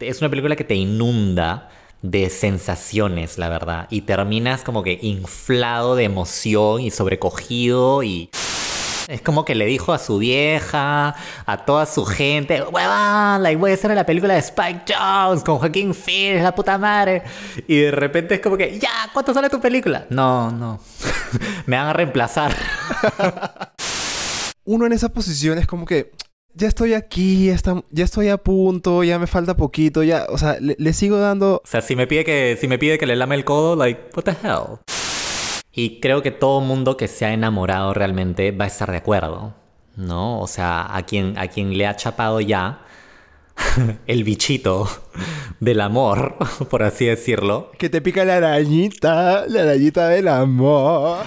Es una película que te inunda de sensaciones, la verdad. Y terminas como que inflado de emoción y sobrecogido y... Es como que le dijo a su vieja, a toda su gente, huevón, like, voy a hacer la película de Spike Jones con Joaquín Phoenix, la puta madre. Y de repente es como que, ya, ¿cuánto sale tu película? No, no. Me van a reemplazar. Uno en esa posición es como que, ya estoy aquí, ya, ya estoy a punto, ya me falta poquito, ya, o sea, le, sigo dando... O sea, si me pide que, si me pide que le lame el codo, like, what the hell? Y creo que todo mundo que se ha enamorado realmente va a estar de acuerdo, ¿no? O sea, a quien, a quien le ha chapado ya el bichito del amor, por así decirlo. Que te pica la arañita, la arañita del amor.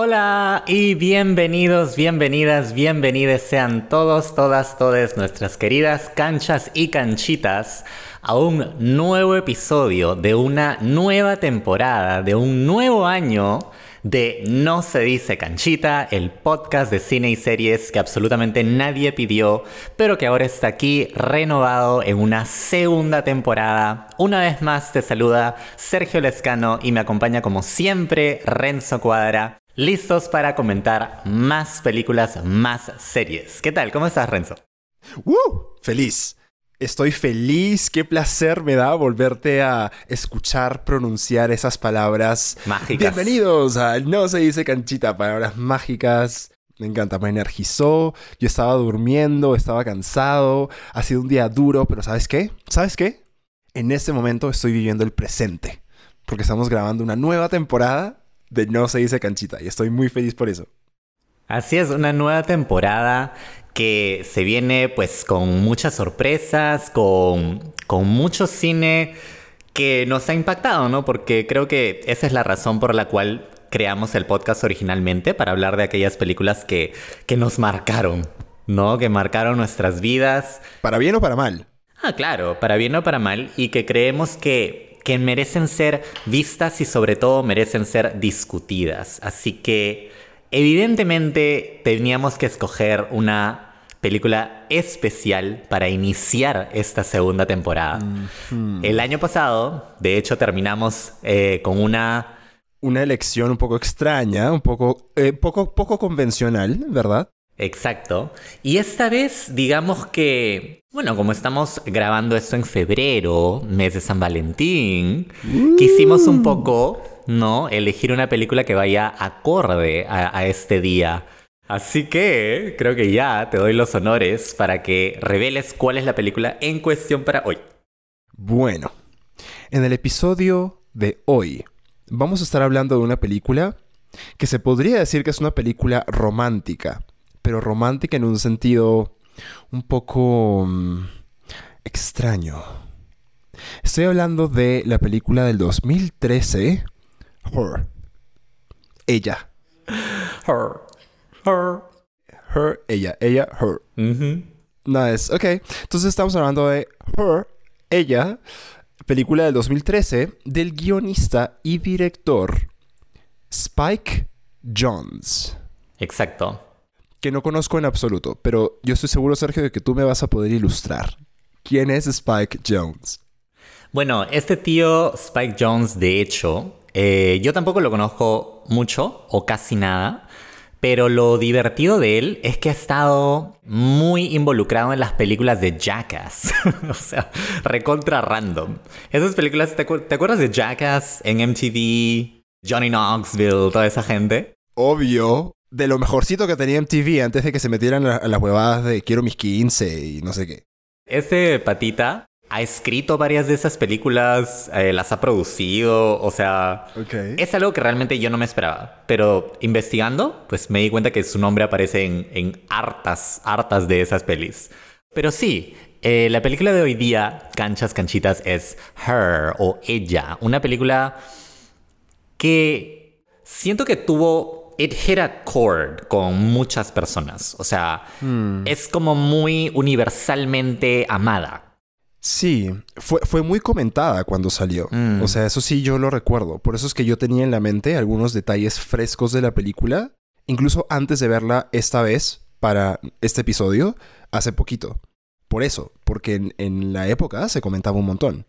Hola y bienvenidos, bienvenidas, bienvenidas sean todos, todas, todas nuestras queridas canchas y canchitas a un nuevo episodio de una nueva temporada, de un nuevo año de No se dice canchita, el podcast de cine y series que absolutamente nadie pidió, pero que ahora está aquí renovado en una segunda temporada. Una vez más te saluda Sergio Lescano y me acompaña como siempre Renzo Cuadra listos para comentar más películas, más series. ¿Qué tal? ¿Cómo estás, Renzo? ¡Uh! Feliz. Estoy feliz, qué placer me da volverte a escuchar pronunciar esas palabras mágicas. Bienvenidos a No se dice canchita, palabras mágicas. Me encanta, me energizó. Yo estaba durmiendo, estaba cansado. Ha sido un día duro, pero ¿sabes qué? ¿Sabes qué? En este momento estoy viviendo el presente. Porque estamos grabando una nueva temporada de No se dice canchita y estoy muy feliz por eso. Así es, una nueva temporada que se viene pues con muchas sorpresas, con, con mucho cine que nos ha impactado, ¿no? Porque creo que esa es la razón por la cual creamos el podcast originalmente, para hablar de aquellas películas que, que nos marcaron, ¿no? Que marcaron nuestras vidas. ¿Para bien o para mal? Ah, claro, para bien o para mal, y que creemos que que merecen ser vistas y sobre todo merecen ser discutidas. Así que evidentemente teníamos que escoger una película especial para iniciar esta segunda temporada. El año pasado, de hecho, terminamos eh, con una... Una elección un poco extraña, un poco, eh, poco, poco convencional, ¿verdad? Exacto. Y esta vez, digamos que, bueno, como estamos grabando esto en febrero, mes de San Valentín, quisimos un poco, ¿no? Elegir una película que vaya acorde a, este día. Así que creo que ya te doy los honores para que reveles cuál es la película en cuestión para hoy. Bueno, en el episodio de hoy vamos a estar hablando de una película que se podría decir que es una película romántica pero romántica en un sentido un poco mm, extraño. Estoy hablando de la película del 2013, Her. Ella. Her. Her. Her, ella, ella, her. Nice, ok. Entonces estamos hablando de Her, ella, película del 2013 del guionista y director Spike Jones. Exacto que no conozco en absoluto, pero yo estoy seguro, Sergio, de que tú me vas a poder ilustrar. ¿Quién es Spike Jones? Bueno, este tío Spike Jones, de hecho, eh, yo tampoco lo conozco mucho o casi nada, pero lo divertido de él es que ha estado muy involucrado en las películas de Jackass. o sea, recontra random. Esas películas, ¿te, ¿te acuerdas de Jackass en MTV? Johnny Knoxville, toda esa gente. Obvio de lo mejorcito que tenía MTV antes de que se metieran a, las huevadas de quiero mis 15 y no sé qué. Ese patita ha escrito varias de esas películas, eh, las ha producido, o sea, es algo que realmente yo no me esperaba. Pero investigando, pues me di cuenta que su nombre aparece en, hartas, hartas de esas pelis. Pero sí, eh, la película de hoy día, Canchas Canchitas, es Her o Ella, una película que siento que tuvo it hit a chord con muchas personas. O sea, hmm. es como muy universalmente amada. Sí, fue, fue muy comentada cuando salió. Mm. O sea, eso sí yo lo recuerdo. Por eso es que yo tenía en la mente algunos detalles frescos de la película, incluso antes de verla esta vez para este episodio, hace poquito. Por eso, porque en, en la época se comentaba un montón.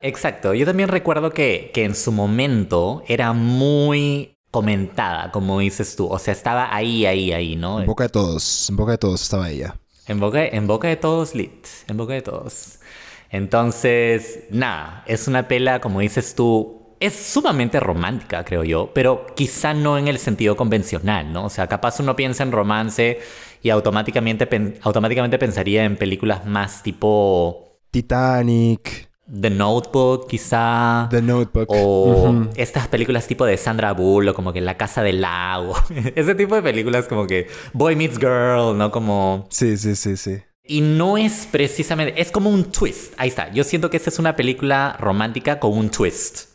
Exacto, yo también recuerdo que, que en su momento era muy comentada, como dices tú. O sea, estaba ahí, ahí, ahí, ¿no? En boca de todos, en boca de todos estaba ella. En boca, en boca de todos, lit. En boca de todos. Entonces, nada, es una pela, como dices tú, es sumamente romántica, creo yo, pero quizá no en el sentido convencional, ¿no? O sea, capaz uno piensa en romance y automáticamente, automáticamente pensaría en películas más tipo Titanic, The Notebook, quizá. The Notebook. O estas películas tipo de Sandra Bullock, como que La Casa del Lago. Ese tipo de películas como que Boy Meets Girl, ¿no? Como... Sí, sí, sí, sí. Y no es precisamente... Es como un twist. Ahí está. Yo siento que esta es una película romántica con un twist.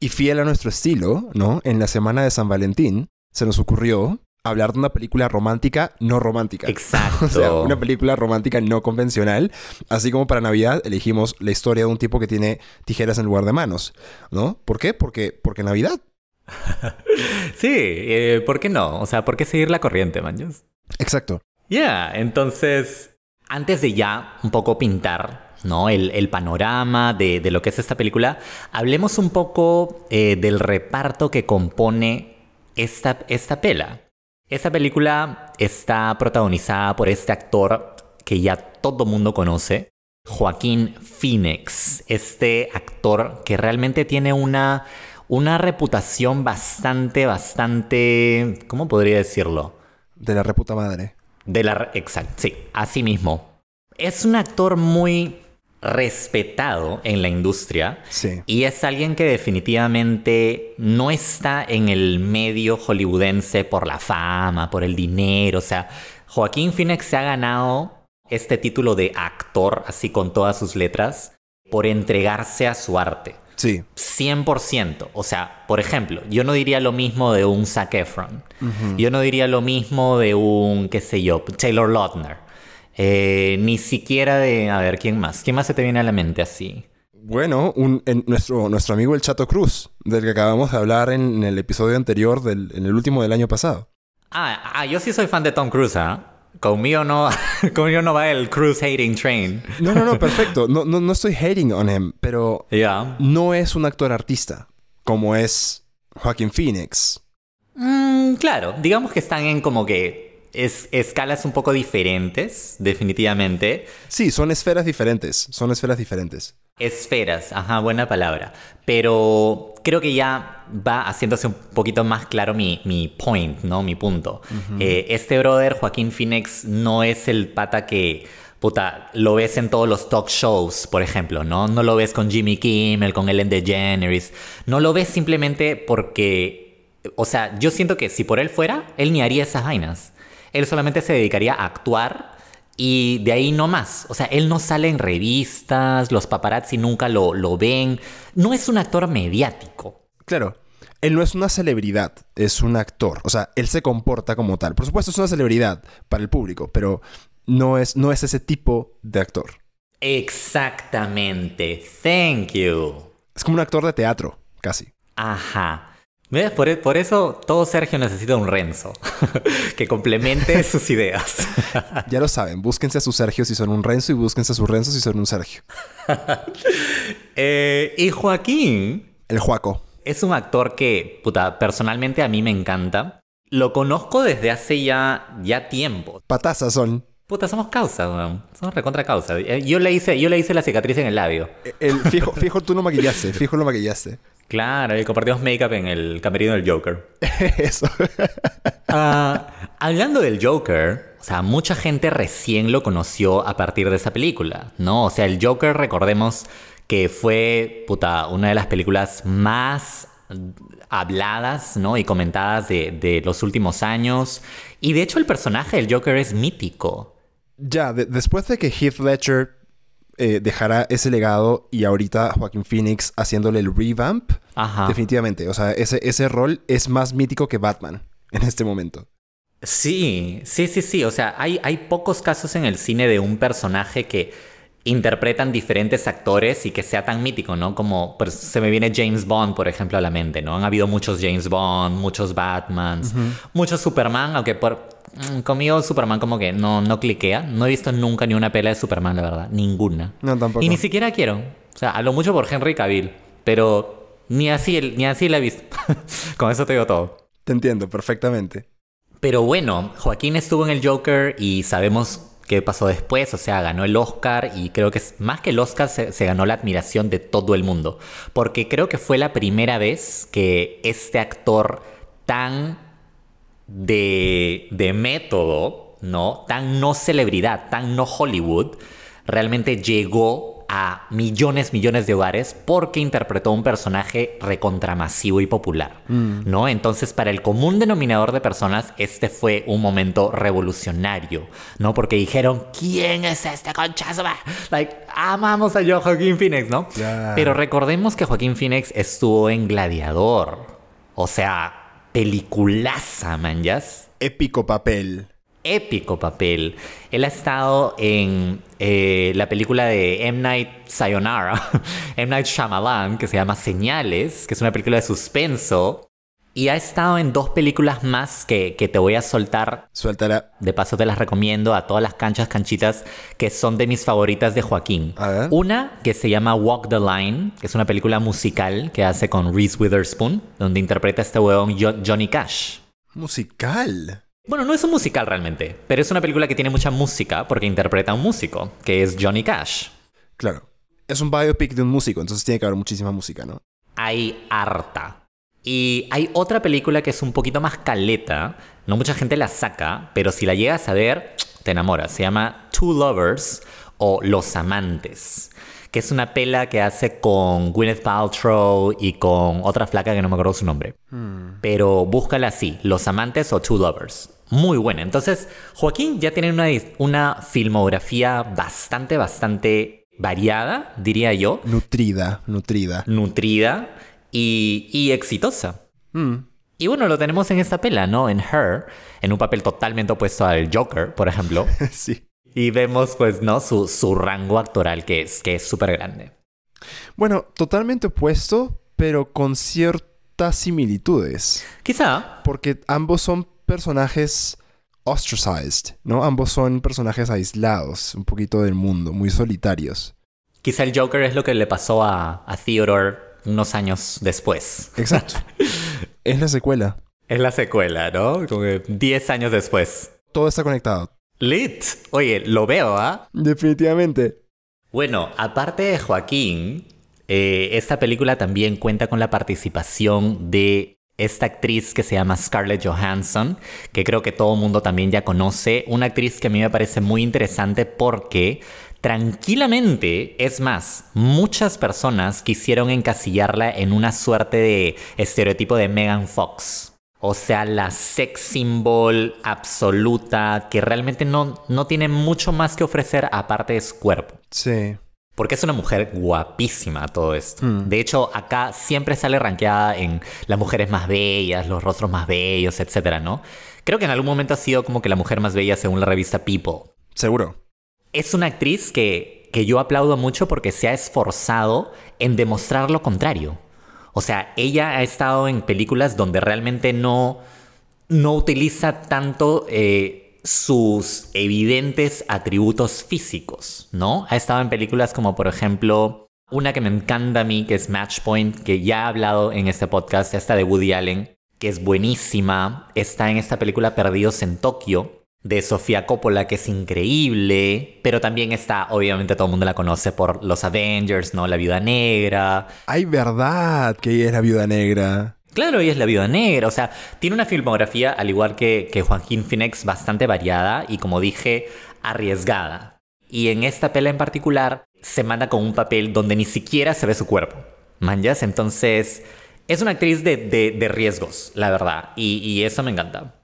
Y fiel a nuestro estilo, ¿no? En la semana de San Valentín se nos ocurrió hablar de una película romántica no romántica. Exacto. O sea, una película romántica no convencional. Así como para Navidad elegimos la historia de un tipo que tiene tijeras en lugar de manos, ¿no? ¿Por qué? Porque, porque Navidad. Sí, eh, ¿por qué no? O sea, ¿por qué seguir la corriente, manches? Exacto. Ya, entonces, antes de ya un poco pintar, ¿no? El, el panorama de, de lo que es esta película, hablemos un poco eh, del reparto que compone esta, esta pela. Esta película está protagonizada por este actor que ya todo mundo conoce, Joaquín Phoenix, este actor que realmente tiene una, una reputación bastante, bastante, ¿cómo podría decirlo? De la reputa madre. De la... Exacto, sí, así mismo. Es un actor muy respetado en la industria Sí. y es alguien que definitivamente no está en el medio hollywoodense por la fama, por el dinero. O sea, Joaquín Phoenix se ha ganado este título de actor, así con todas sus letras, por entregarse a su arte. Sí. 100%. O sea, por ejemplo, yo no diría lo mismo de un Zac Efron. Yo no diría lo mismo de un, qué sé yo, Taylor Lautner. Eh, ni siquiera de, a ver, ¿quién más? ¿Quién más se te viene a la mente así? Bueno, un, en nuestro, nuestro amigo el Chato Cruz, del que acabamos de hablar en, el episodio anterior, del, en el último del año pasado. Ah, ah, yo sí soy fan de Tom Cruise, ¿ah? Conmigo no, conmigo no va el Cruise Hating Train. No, no, no, perfecto. No, no, no estoy hating on him, pero Ya. no es un actor artista, como es Joaquin Phoenix. Mm, claro, digamos que están en como que es, escalas un poco diferentes, definitivamente. Sí, son esferas diferentes, son esferas diferentes. Esferas, ajá, buena palabra. Pero creo que ya va haciéndose un poquito más claro mi, mi point, ¿no? Mi punto. Eh, este brother, Joaquín Phoenix, no es el pata que, puta, lo ves en todos los talk shows, por ejemplo, ¿no? No lo ves con Jimmy Kimmel, con Ellen DeGeneres. No lo ves simplemente porque, o sea, yo siento que si por él fuera, él ni haría esas vainas. Él solamente se dedicaría a actuar y de ahí no más. O sea, él no sale en revistas, los paparazzi nunca lo, lo ven. No es un actor mediático. Claro, él no es una celebridad, es un actor. O sea, él se comporta como tal. Por supuesto, es una celebridad para el público, pero no es, no es ese tipo de actor. Exactamente. Thank you. Es como un actor de teatro, casi. Ajá. ¿Ves? Por, e- por eso todo Sergio necesita un Renzo que complemente sus ideas. Ya lo saben, búsquense a su Sergio si son un Renzo y búsquense a su Renzo si son un Sergio. Eh, y Joaquín El Juaco. es un actor que, puta, personalmente a mí me encanta. Lo conozco desde hace ya, ya tiempo. Patazas son. Puta, somos causa, weón. Somos recontra causa. Eh, Yo le hice, yo le hice la cicatriz en el labio. El, fijo, fijo, tú lo maquillaste, fijo lo maquillaste. Claro, y compartimos make-up en el camerino del Joker. Eso. Ah, hablando del Joker, o sea, mucha gente recién lo conoció a partir de esa película, ¿no? O sea, el Joker, recordemos que fue, puta, una de las películas más habladas, ¿no? Y comentadas de, de los últimos años. Y de hecho el personaje del Joker es mítico. Ya, de- después de que Heath Ledger eh, dejara ese legado y ahorita Joaquin Phoenix haciéndole el revamp, Ajá. definitivamente. O sea, ese, ese rol es más mítico que Batman en este momento. Sí, sí, sí, sí. O sea, hay, hay pocos casos en el cine de un personaje que interpretan diferentes actores y que sea tan mítico, ¿no? Como pues, se me viene James Bond, por ejemplo, a la mente, ¿no? Han habido muchos James Bond, muchos Batmans, muchos Superman, aunque por conmigo Superman como que no, no cliquea. No he visto nunca ni una pela de Superman, la verdad. Ninguna. No, tampoco. Y ni siquiera quiero. O sea, hablo mucho por Henry Cavill, pero ni así, ni así la he visto. Con eso te digo todo. Te entiendo perfectamente. Pero bueno, Joaquín estuvo en el Joker y sabemos qué pasó después, o sea, ganó el Oscar y creo que más que el Oscar se, se, ganó la admiración de todo el mundo, porque creo que fue la primera vez que este actor tan de, de método, ¿no? Tan no celebridad, tan no Hollywood, realmente llegó a millones, millones de hogares porque interpretó un personaje recontramasivo y popular, mm. ¿no? Entonces, para el común denominador de personas, este fue un momento revolucionario, ¿no? Porque dijeron, ¿quién es este conchazo? Like, amamos a Joaquín Phoenix, ¿no? Pero recordemos que Joaquín Phoenix estuvo en Gladiador, o sea, peliculaza, man, Épico papel épico papel. Él ha estado en eh, la película de M. Night Sayonara, M. Night Shyamalan, que se llama Señales, que es una película de suspenso. Y ha estado en dos películas más que, que te voy a soltar. Suéltala. De paso te las recomiendo a todas las canchas canchitas que son de mis favoritas de Joaquín. Una que se llama Walk the Line, que es una película musical que hace con Reese Witherspoon, donde interpreta a este huevón Johnny Cash. ¿Musical? Bueno, no es un musical realmente, pero es una película que tiene mucha música porque interpreta a un músico, que es Johnny Cash. Claro. Es un biopic de un músico, entonces tiene que haber muchísima música, ¿no? Hay harta. Y hay otra película que es un poquito más caleta, no mucha gente la saca, pero si la llegas a ver, te enamoras. Se llama Two Lovers o Los Amantes que es una pela que hace con Gwyneth Paltrow y con otra flaca que no me acuerdo su nombre. Hmm. Pero búscala así, Los Amantes o Two Lovers. Muy buena. Entonces, Joaquín ya tiene una, una filmografía bastante, bastante variada, diría yo. Nutrida, nutrida. Nutrida y, y exitosa. Hmm. Y bueno, lo tenemos en esta pela, ¿no? En Her, en un papel totalmente opuesto al Joker, por ejemplo. sí. Y vemos, pues, ¿no? Su, su rango actoral, que es que es súper grande. Bueno, totalmente opuesto, pero con ciertas similitudes. Quizá. Porque ambos son personajes ostracized, ¿no? Ambos son personajes aislados, un poquito del mundo, muy solitarios. Quizá el Joker es lo que le pasó a, a Theodore unos años después. Exacto. es la secuela. Es la secuela, ¿no? Como 10 años después. Todo está conectado. Lit. Oye, lo veo, ¿ah? Definitivamente. Bueno, aparte de Joaquín, eh, esta película también cuenta con la participación de esta actriz que se llama Scarlett Johansson, que creo que todo el mundo también ya conoce. Una actriz que a mí me parece muy interesante porque tranquilamente, es más, muchas personas quisieron encasillarla en una suerte de estereotipo de Megan Fox. O sea, la sex symbol absoluta que realmente no, no tiene mucho más que ofrecer aparte de su cuerpo. Sí. Porque es una mujer guapísima todo esto. Hmm. De hecho, acá siempre sale rankeada en las mujeres más bellas, los rostros más bellos, etcétera, ¿no? Creo que en algún momento ha sido como que la mujer más bella según la revista People. Seguro. Es una actriz que, que yo aplaudo mucho porque se ha esforzado en demostrar lo contrario. O sea, ella ha estado en películas donde realmente no, no utiliza tanto eh, sus evidentes atributos físicos, ¿no? Ha estado en películas como, por ejemplo, una que me encanta a mí, que es Match Point, que ya he hablado en este podcast, esta de Woody Allen, que es buenísima. Está en esta película Perdidos en Tokio, de Sofía Coppola, que es increíble, pero también está, obviamente todo el mundo la conoce por los Avengers, ¿no? La Viuda Negra. Ay, verdad que ella es la Viuda Negra. Claro, ella es la Viuda Negra, o sea, tiene una filmografía, al igual que, que Joaquín Phoenix, bastante variada y, como dije, arriesgada. Y en esta pela en particular, se manda con un papel donde ni siquiera se ve su cuerpo. ¿Manjas? Entonces, es una actriz de, de, riesgos, la verdad, y, y eso me encanta.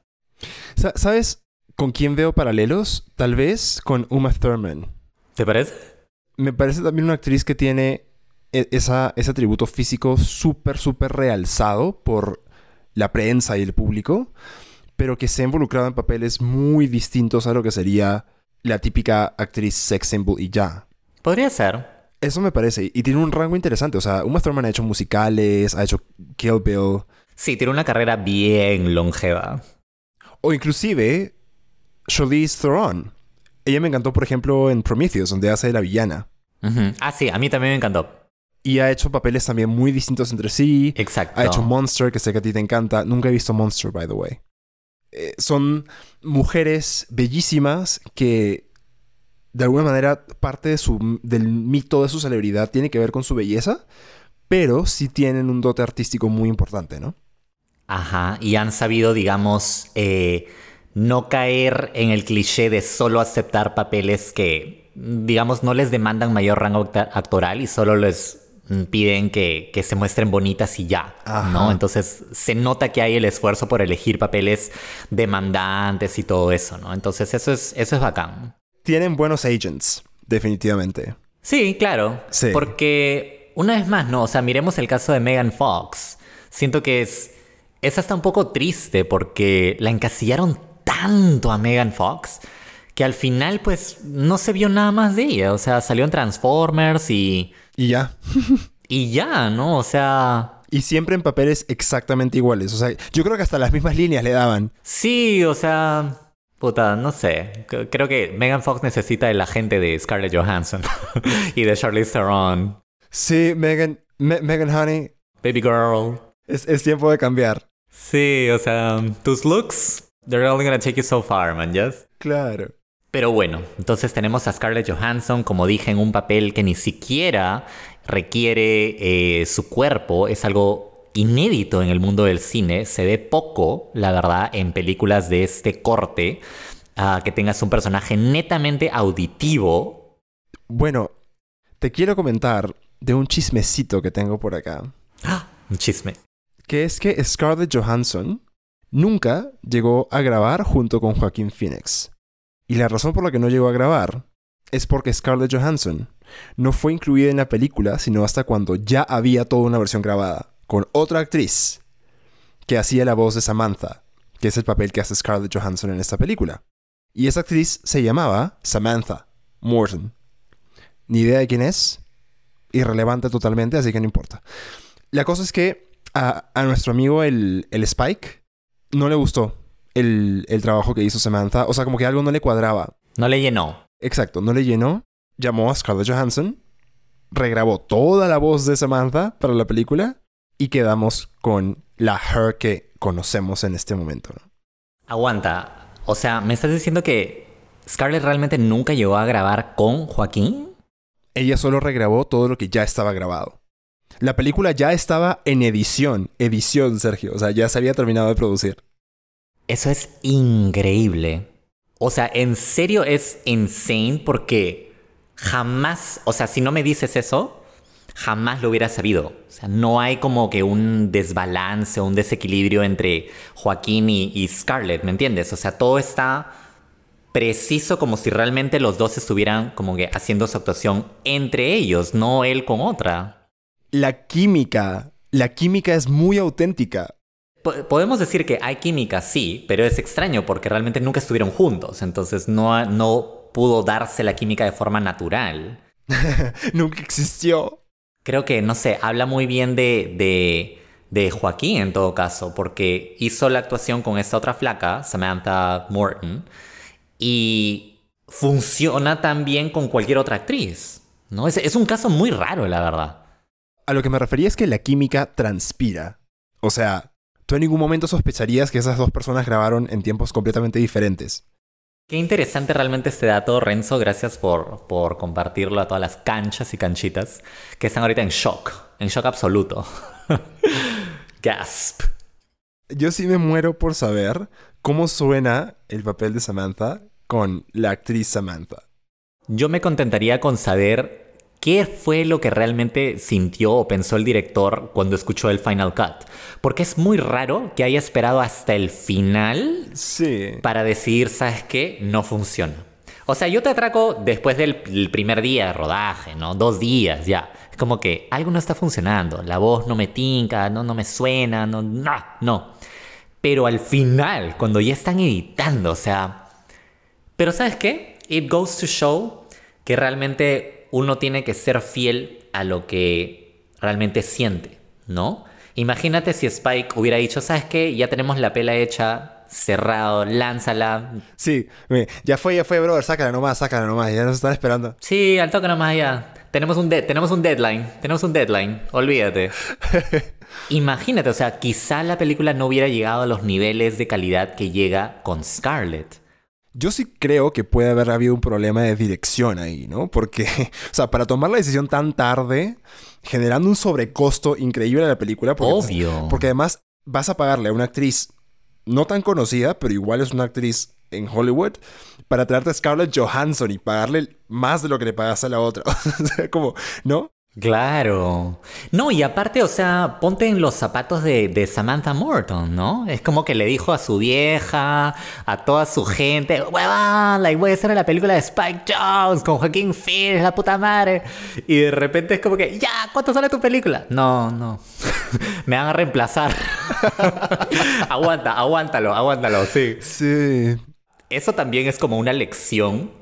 ¿Sabes? ¿Con quién veo paralelos? Tal vez con Uma Thurman. ¿Te parece? Me parece también una actriz que tiene e-, esa, ese atributo físico súper, súper realzado por la prensa y el público, pero que se ha involucrado en papeles muy distintos a lo que sería la típica actriz sex symbol y ya. Podría ser. Eso me parece. Y tiene un rango interesante. O sea, Uma Thurman ha hecho musicales, ha hecho Kill Bill. Sí, tiene una carrera bien longeva. O inclusive Charlize Theron. Ella me encantó, por ejemplo, en Prometheus, donde hace de la villana. Ah, sí, a mí también me encantó. Y ha hecho papeles también muy distintos entre sí. Exacto. Ha hecho Monster, que sé que a ti te encanta. Nunca he visto Monster, by the way. Eh, son mujeres bellísimas que, de alguna manera, parte de su, del mito de su celebridad tiene que ver con su belleza, pero sí tienen un dote artístico muy importante, ¿no? Ajá, y han sabido, digamos, eh, no caer en el cliché de solo aceptar papeles que, digamos, no les demandan mayor rango actoral y solo les mm, piden que, que se muestren bonitas y ya, Ajá. ¿no? Entonces se nota que hay el esfuerzo por elegir papeles demandantes y todo eso, ¿no? Entonces eso es, eso es bacán. Tienen buenos agents, definitivamente. Sí, claro. Sí. Porque, una vez más, ¿no? O sea, miremos el caso de Megan Fox. Siento que es, es hasta un poco triste porque la encasillaron tanto a Megan Fox que al final, pues, no se vio nada más de ella. O sea, salió en Transformers y, Y ya. y ya, ¿no? O sea, Y siempre en papeles exactamente iguales. O sea, yo creo que hasta las mismas líneas le daban. sí, o sea... Puta, no sé. Creo que Megan Fox necesita el agente de Scarlett Johansson y de Charlize Theron. Sí, Megan, Me- Megan Honey, Baby Girl. es, es tiempo de cambiar. Sí, o sea, tus looks, they're only gonna take you so far, man, yes? Claro. Pero bueno, entonces tenemos a Scarlett Johansson, como dije, en un papel que ni siquiera requiere eh, su cuerpo, es algo inédito en el mundo del cine, se ve poco, la verdad, en películas de este corte, ah, que tengas un personaje netamente auditivo. Bueno, te quiero comentar de un chismecito que tengo por acá. Un chisme. Que es que Scarlett Johansson nunca llegó a grabar junto con Joaquín Phoenix. Y la razón por la que no llegó a grabar es porque Scarlett Johansson no fue incluida en la película sino hasta cuando ya había toda una versión grabada, con otra actriz que hacía la voz de Samantha, que es el papel que hace Scarlett Johansson en esta película. Y esa actriz se llamaba Samantha Morton. Ni idea de quién es, irrelevante totalmente, así que no importa. La cosa es que a, a nuestro amigo el, el Spike no le gustó el, el trabajo que hizo Samantha. O sea, como que algo no le cuadraba. No le llenó. Exacto, no le llenó. Llamó a Scarlett Johansson, regrabó toda la voz de Samantha para la película y quedamos con la Her que conocemos en este momento. ¿no? Aguanta. O sea, ¿me estás diciendo que Scarlett realmente nunca llegó a grabar con Joaquín? Ella solo regrabó todo lo que ya estaba grabado. La película ya estaba en edición, edición, Sergio. O sea, ya se había terminado de producir. Eso es increíble. O sea, en serio es insane porque jamás, o sea, si no me dices eso, jamás lo hubiera sabido. O sea, no hay como que un desbalance o un desequilibrio entre Joaquín y, y Scarlett, ¿me entiendes? O sea, todo está preciso como si realmente los dos estuvieran como que haciendo su actuación entre ellos, no él con otra. La química, la química es muy auténtica. Po- Podemos decir que hay química, sí, pero es extraño porque realmente nunca estuvieron juntos, entonces no, no pudo darse la química de forma natural. Nunca existió. Creo que, no sé, habla muy bien de, de, de Joaquín en todo caso, porque hizo la actuación con esta otra flaca, Samantha Morton, y funciona también con cualquier otra actriz. ¿no? Es, es un caso muy raro, la verdad. A lo que me refería es que la química transpira. O sea, tú en ningún momento sospecharías que esas dos personas grabaron en tiempos completamente diferentes. Qué interesante realmente este dato, Renzo. Gracias por, por compartirlo a todas las canchas y canchitas que están ahorita en shock, en shock absoluto. Gasp. Yo sí me muero por saber cómo suena el papel de Samantha con la actriz Samantha. Yo me contentaría con saber qué fue lo que realmente sintió o pensó el director cuando escuchó el Final Cut. Porque es muy raro que haya esperado hasta el final Sí. para decidir, ¿sabes qué? No funciona. O sea, yo te atraco después del el primer día de rodaje, ¿no? Dos días ya. Es como que algo no está funcionando. La voz no me tinca, no, no me suena, no, no, no. Pero al final, cuando ya están editando, o sea... Pero ¿sabes qué? It goes to show que realmente uno tiene que ser fiel a lo que realmente siente, ¿no? Imagínate si Spike hubiera dicho, ¿sabes qué? Ya tenemos la pela hecha, cerrado, lánzala. Sí, ya fue, ya fue, brother, sácala nomás, sácala nomás, ya nos están esperando. Sí, al toque nomás ya. Tenemos un, de- tenemos un deadline, tenemos un deadline, olvídate. Imagínate, o sea, quizá la película no hubiera llegado a los niveles de calidad que llega con Scarlett. Yo sí creo que puede haber habido un problema de dirección ahí, ¿no? Porque, o sea, para tomar la decisión tan tarde, generando un sobrecosto increíble a la película, porque, Obvio. porque además vas a pagarle a una actriz no tan conocida, pero igual es una actriz en Hollywood, para traerte a Scarlett Johansson y pagarle más de lo que le pagaste a la otra. o sea, como, ¿no? Claro. No, y aparte, o sea, ponte en los zapatos de, de Samantha Morton, ¿no? Es como que le dijo a su vieja, a toda su gente, huevón, like, voy a hacer la película de Spike Jones con Joaquín Phoenix, la puta madre. Y de repente es como que, ya, ¿cuánto sale tu película? No, no. Me van a reemplazar. Aguanta, aguántalo, aguántalo, sí. Sí. Eso también es como una lección.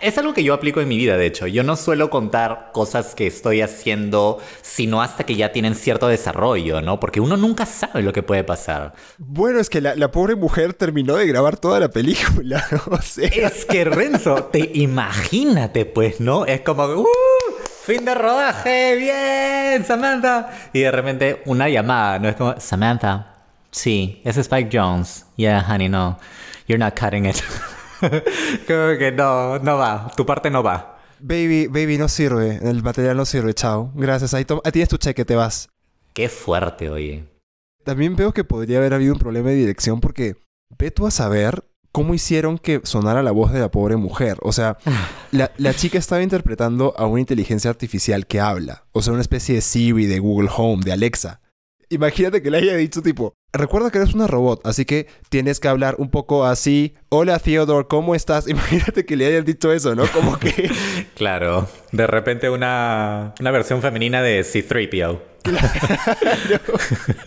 Es algo que yo aplico en mi vida, de hecho. Yo no suelo contar cosas que estoy haciendo, sino hasta que ya tienen cierto desarrollo, ¿no? Porque uno nunca sabe lo que puede pasar. Bueno, es que la, la pobre mujer terminó de grabar toda la película, ¿no? O sea, Es que Renzo, te imagínate, pues, ¿no? Es como, ¡uh! Fin de rodaje, bien, Samantha. Y de repente una llamada, ¿no? Es como, Samantha, sí, es Spike Jones. Yeah, honey, no. You're not cutting it. como que no, no va. Tu parte no va. baby, baby, no sirve. El material no sirve, chao. Gracias, ahí tienes tu cheque, te vas. Qué fuerte, oye. También veo que podría haber habido un problema de dirección porque ve tú a saber cómo hicieron que sonara la voz de la pobre mujer. O sea, la, la chica estaba interpretando a una inteligencia artificial que habla. O sea, una especie de Siri, de Google Home, de Alexa. Imagínate que le haya dicho tipo, recuerda que eres una robot, así que tienes que hablar un poco así. Hola Theodore, ¿cómo estás? Imagínate que le hayan dicho eso, ¿no? Como que... Claro, de repente una, una versión femenina de C3PO.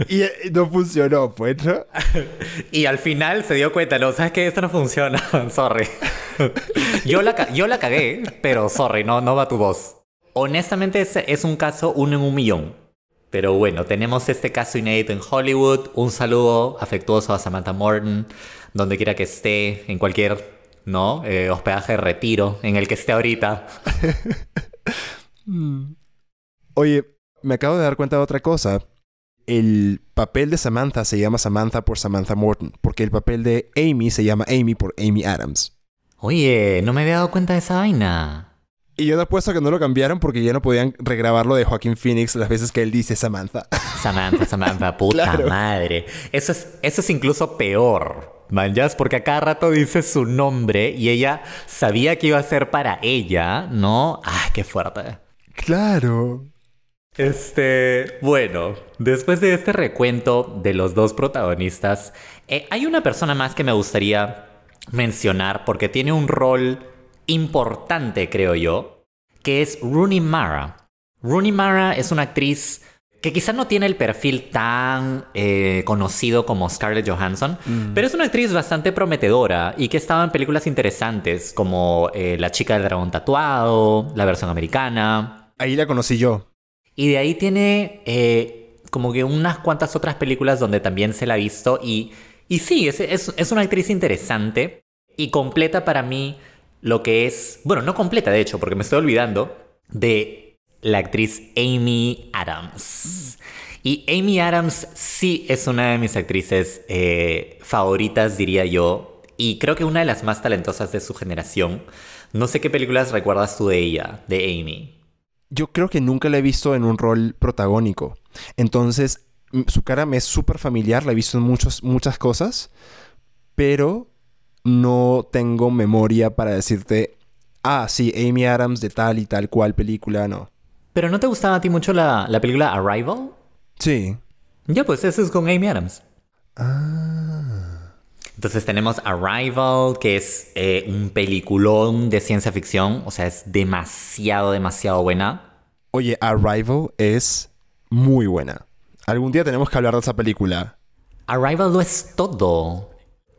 y eh, no funcionó, pues, ¿no? Y al final se dio cuenta, no, sabes que esto no funciona, sorry. yo, la, yo la cagué, pero sorry, no, no va tu voz. Honestamente es, es un caso uno en un millón. Pero bueno, tenemos este caso inédito en Hollywood. Un saludo afectuoso a Samantha Morton, donde quiera que esté, en cualquier ¿no? Eh, hospedaje de retiro en el que esté ahorita. Oye, me acabo de dar cuenta de otra cosa. El papel de Samantha se llama Samantha por Samantha Morton, porque el papel de Amy se llama Amy por Amy Adams. Oye, no me había dado cuenta de esa vaina. Y yo te apuesto que no lo cambiaron porque ya no podían regrabarlo de Joaquín Phoenix las veces que él dice Samantha. Samantha, Samantha, puta Claro. madre. Eso es, eso es incluso peor, manjas, porque a cada rato dice su nombre y ella sabía que iba a ser para ella, ¿no? ¡Ay, qué fuerte! claro. Este, bueno, después de este recuento de los dos protagonistas, eh, hay una persona más que me gustaría mencionar porque tiene un rol importante, creo yo, que es Rooney Mara. Rooney Mara es una actriz que quizás no tiene el perfil tan eh, conocido como Scarlett Johansson, pero es una actriz bastante prometedora y que estaba en películas interesantes como eh, La chica del dragón tatuado, la versión americana. Ahí la conocí yo. Y de ahí tiene eh, como que unas cuantas otras películas donde también se la ha visto. Y, y sí, es, es, es una actriz interesante y completa para mí lo que es. Bueno, no completa de hecho, porque me estoy olvidando de la actriz Amy Adams. Y Amy Adams sí es una de mis actrices eh, favoritas, diría yo. Y creo que una de las más talentosas de su generación. No sé qué películas recuerdas tú de ella, de Amy. Yo creo que nunca la he visto en un rol protagónico. Entonces, su cara me es súper familiar, la he visto en muchos, muchas cosas, pero no tengo memoria para decirte, ah, sí, Amy Adams de tal y tal cual película, no. ¿Pero no te gustaba a ti mucho la, la película Arrival? Sí. Ya, pues eso es con Amy Adams. Ah. Entonces tenemos Arrival, que es eh, un peliculón de ciencia ficción. O sea, es demasiado, demasiado buena. Oye, Arrival es muy buena. Algún día tenemos que hablar de esa película. Arrival lo es todo.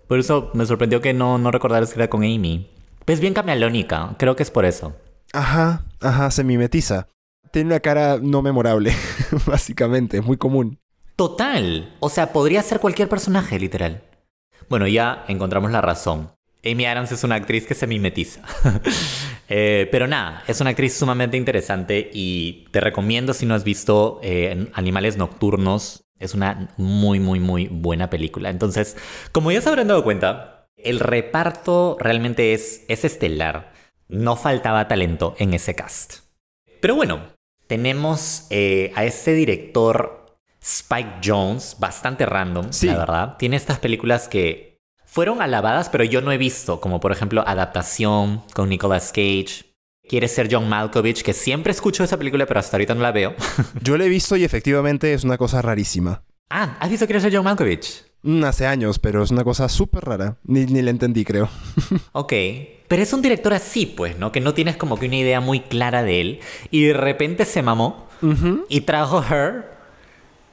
Por eso me sorprendió que no, no recordaras que era con Amy. Es bien camaleónica, creo que es por eso. Ajá, ajá, se mimetiza. Tiene una cara no memorable, básicamente, es muy común. Total. O sea, podría ser cualquier personaje, literal. Bueno, ya encontramos la razón. Amy Adams es una actriz que se mimetiza. Eh, pero nada, es una actriz sumamente interesante y te recomiendo si no has visto eh, Animales Nocturnos. Es una muy, muy, muy buena película. Entonces, como ya se habrán dado cuenta, el reparto realmente es, es estelar. No faltaba talento en ese cast. Pero bueno, tenemos eh, a ese director Spike Jones, bastante random, la verdad. Tiene estas películas que fueron alabadas, pero yo no he visto, como por ejemplo Adaptación con Nicolas Cage. Quiere ser John Malkovich, que siempre escucho esa película, pero hasta ahorita no la veo. yo la he visto y efectivamente es una cosa rarísima. Ah, ¿has visto Quiere ser John Malkovich? Mm, hace años, pero es una cosa súper rara. Ni, ni la entendí, creo. ok. Pero es un director así, pues, ¿no? Que no tienes como que una idea muy clara de él. Y de repente se mamó y trajo Her.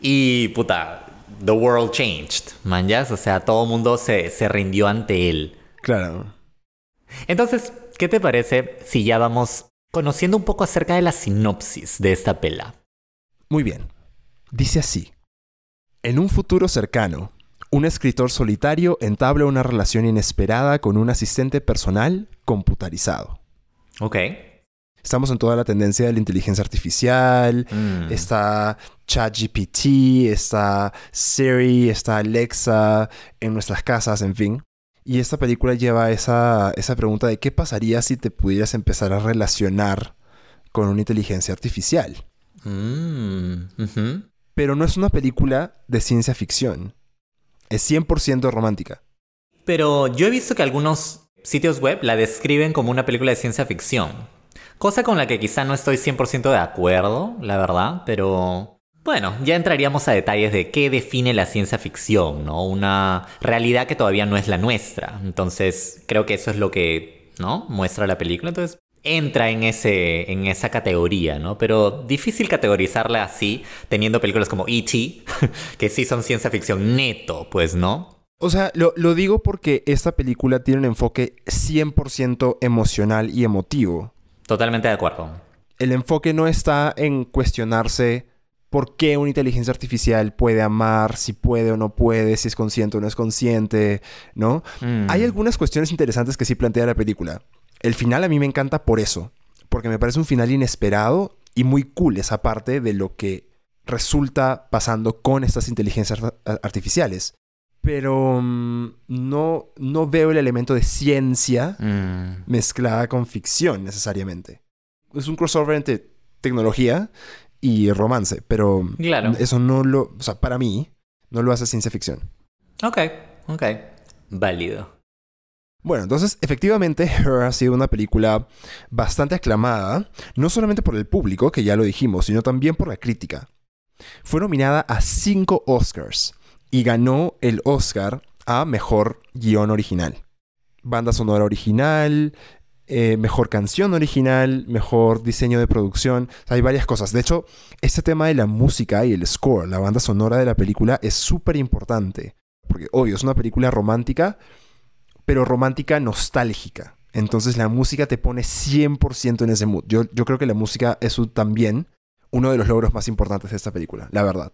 Y puta, the world changed, man, O sea, todo el mundo se, se rindió ante él. Claro. Entonces, ¿qué te parece si ya vamos conociendo un poco acerca de la sinopsis de esta pela? Muy bien. Dice así. En un futuro cercano, un escritor solitario entabla una relación inesperada con un asistente personal computarizado. Ok. Estamos en toda la tendencia de la inteligencia artificial, mm. está ChatGPT, está Siri, está Alexa en nuestras casas, en fin. Y esta película lleva esa, esa pregunta de qué pasaría si te pudieras empezar a relacionar con una inteligencia artificial. Mm, Pero no es una película de ciencia ficción. Es 100% romántica. Pero yo he visto que algunos sitios web la describen como una película de ciencia ficción. Cosa con la que quizá no estoy 100% de acuerdo, la verdad, pero bueno, ya entraríamos a detalles de qué define la ciencia ficción, ¿no? Una realidad que todavía no es la nuestra. Entonces, creo que eso es lo que, ¿no? Muestra la película. Entonces, entra en, ese, en esa categoría, ¿no? Pero difícil categorizarla así, teniendo películas como E.T., que sí son ciencia ficción neto, pues, ¿no? O sea, lo, lo digo porque esta película tiene un enfoque 100% emocional y emotivo. Totalmente de acuerdo. El enfoque no está en cuestionarse por qué una inteligencia artificial puede amar, si puede o no puede, si es consciente o no es consciente, ¿no? Mm. Hay algunas cuestiones interesantes que sí plantea la película. El final a mí me encanta por eso, porque me parece un final inesperado y muy cool esa parte de lo que resulta pasando con estas inteligencias artificiales. Pero mm, no, no veo el elemento de ciencia mm. mezclada con ficción necesariamente. Es un crossover entre tecnología y romance, pero eso no lo, o sea, para mí, no lo hace ciencia ficción. Ok, ok, válido. Bueno, entonces efectivamente Her ha sido una película bastante aclamada, no solamente por el público, que ya lo dijimos, sino también por la crítica. Fue nominada a cinco Oscars y ganó el Oscar a Mejor Guión Original. Banda sonora original, eh, mejor canción original, mejor diseño de producción. hay varias cosas. De hecho, este tema de la música y el score, la banda sonora de la película, es súper importante. Porque, obvio, es una película romántica, pero romántica nostálgica. Entonces la música te pone 100% en ese mood. Yo, yo creo que la música es también uno de los logros más importantes de esta película, la verdad.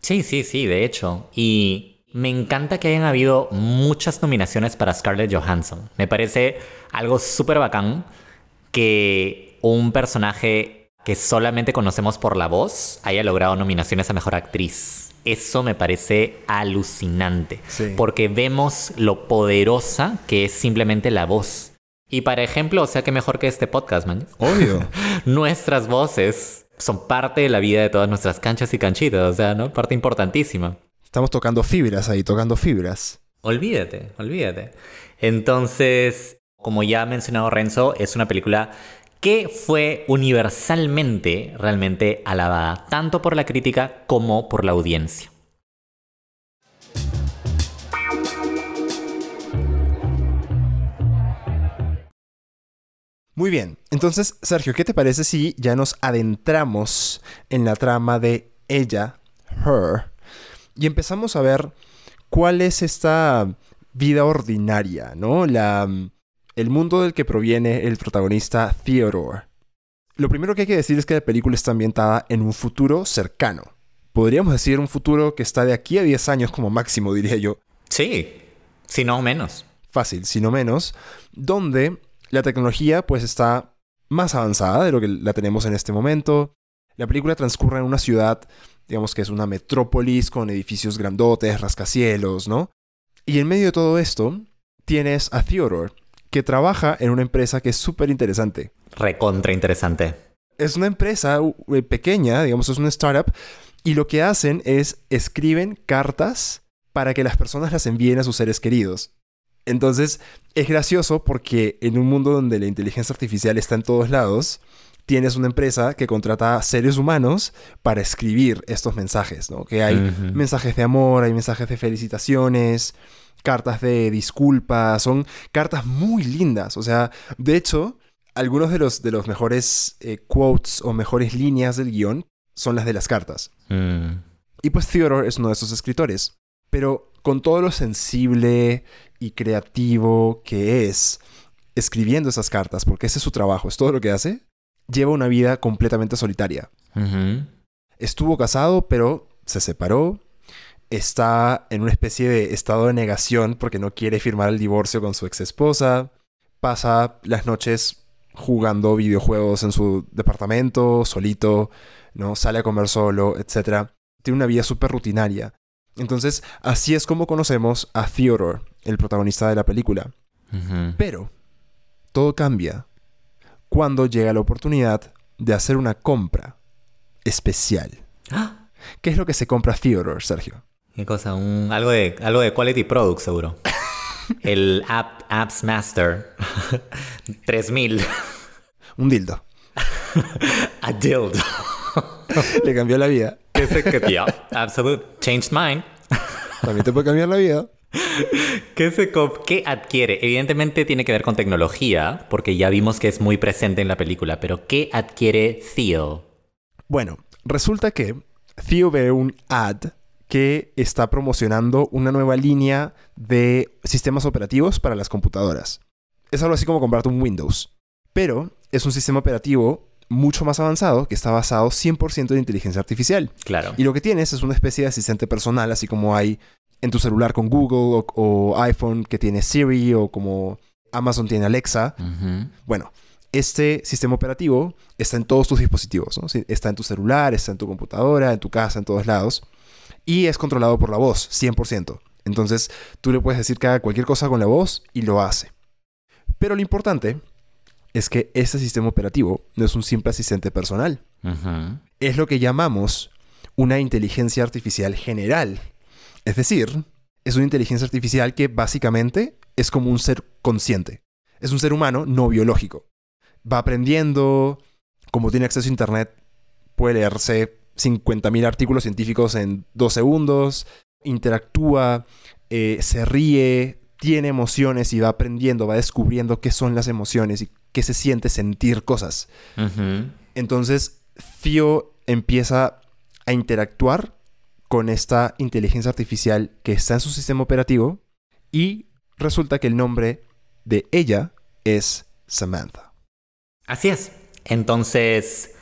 Sí, sí, sí, de hecho. Y me encanta que hayan habido muchas nominaciones para Scarlett Johansson. Me parece algo súper bacán que un personaje que solamente conocemos por la voz haya logrado nominaciones a Mejor Actriz. Eso me parece alucinante. Porque vemos lo poderosa que es simplemente la voz. Y para ejemplo, o sea que mejor que este podcast, man. Obvio. Nuestras voces son parte de la vida de todas nuestras canchas y canchitas, o sea, ¿no? Parte importantísima. Estamos tocando fibras ahí, tocando fibras. Olvídate, olvídate. Entonces, como ya ha mencionado Renzo, es una película que fue universalmente realmente alabada, tanto por la crítica como por la audiencia. Muy bien, entonces Sergio, ¿qué te parece si ya nos adentramos en la trama de ella, her, y empezamos a ver cuál es esta vida ordinaria, ¿no? La, el mundo del que proviene el protagonista Theodore. Lo primero que hay que decir es que la película está ambientada en un futuro cercano. Podríamos decir un futuro que está de aquí a 10 años como máximo, diría yo. Sí, si no menos. Fácil, si no menos, donde la tecnología pues está más avanzada de lo que la tenemos en este momento. La película transcurre en una ciudad, digamos que es una metrópolis con edificios grandotes, rascacielos, ¿no? Y en medio de todo esto, tienes a Theodore, que trabaja en una empresa que es súper interesante. Recontra interesante. Es una empresa eh, pequeña, digamos, es una startup, y lo que hacen es escriben cartas para que las personas las envíen a sus seres queridos. Entonces, es gracioso porque en un mundo donde la inteligencia artificial está en todos lados, tienes una empresa que contrata a seres humanos para escribir estos mensajes, ¿no? Que hay mensajes de amor, hay mensajes de felicitaciones, cartas de disculpas, son cartas muy lindas. O sea, de hecho, algunos de los, de los mejores eh, quotes o mejores líneas del guion son las de las cartas. Mm. Y pues Theodore es uno de esos escritores. Pero con todo lo sensible y creativo que es escribiendo esas cartas, porque ese es su trabajo, es todo lo que hace, lleva una vida completamente solitaria. Estuvo casado, pero se separó. Está en una especie de estado de negación porque no quiere firmar el divorcio con su ex esposa. Pasa las noches jugando videojuegos en su departamento, solito, ¿no? Sale a comer solo, etc. Tiene una vida súper rutinaria. Entonces, así es como conocemos a Theodore, el protagonista de la película. Pero todo cambia cuando llega la oportunidad de hacer una compra especial. ¿Qué es lo que se compra Theodore, Sergio? ¿Qué cosa? algo, de, algo de Quality Product, seguro. el App, Apps Master 3000. Un dildo. A dildo. Le cambió la vida. yeah, absolute. Changed mine. También te puede cambiar la vida. ¿Qué, se ¿Qué adquiere? Evidentemente tiene que ver con tecnología, porque ya vimos que es muy presente en la película, pero ¿qué adquiere Theo? Bueno, resulta que Theo ve un ad que está promocionando una nueva línea de sistemas operativos para las computadoras. Es algo así como comprarte un Windows, pero es un sistema operativo mucho más avanzado que está basado 100% en inteligencia artificial. Claro. Y lo que tienes es una especie de asistente personal, así como hay en tu celular con Google o, iPhone que tiene Siri o como Amazon tiene Alexa. Bueno, este sistema operativo está en todos tus dispositivos. Está en tu celular, está en tu computadora, en tu casa, en todos lados. Y es controlado por la voz, 100%. Entonces tú le puedes decir que haga cualquier cosa con la voz y lo hace. Pero lo importante es que este sistema operativo no es un simple asistente personal. Es lo que llamamos una inteligencia artificial general. Es decir, es una inteligencia artificial que básicamente es como un ser consciente. Es un ser humano no biológico. Va aprendiendo, como tiene acceso a Internet, puede leerse 50.000 artículos científicos en dos segundos, interactúa, eh, se ríe, tiene emociones y va aprendiendo, va descubriendo qué son las emociones y qué se siente sentir cosas. Entonces, Theo empieza a interactuar con esta inteligencia artificial que está en su sistema operativo y resulta que el nombre de ella es Samantha. Así es. Entonces,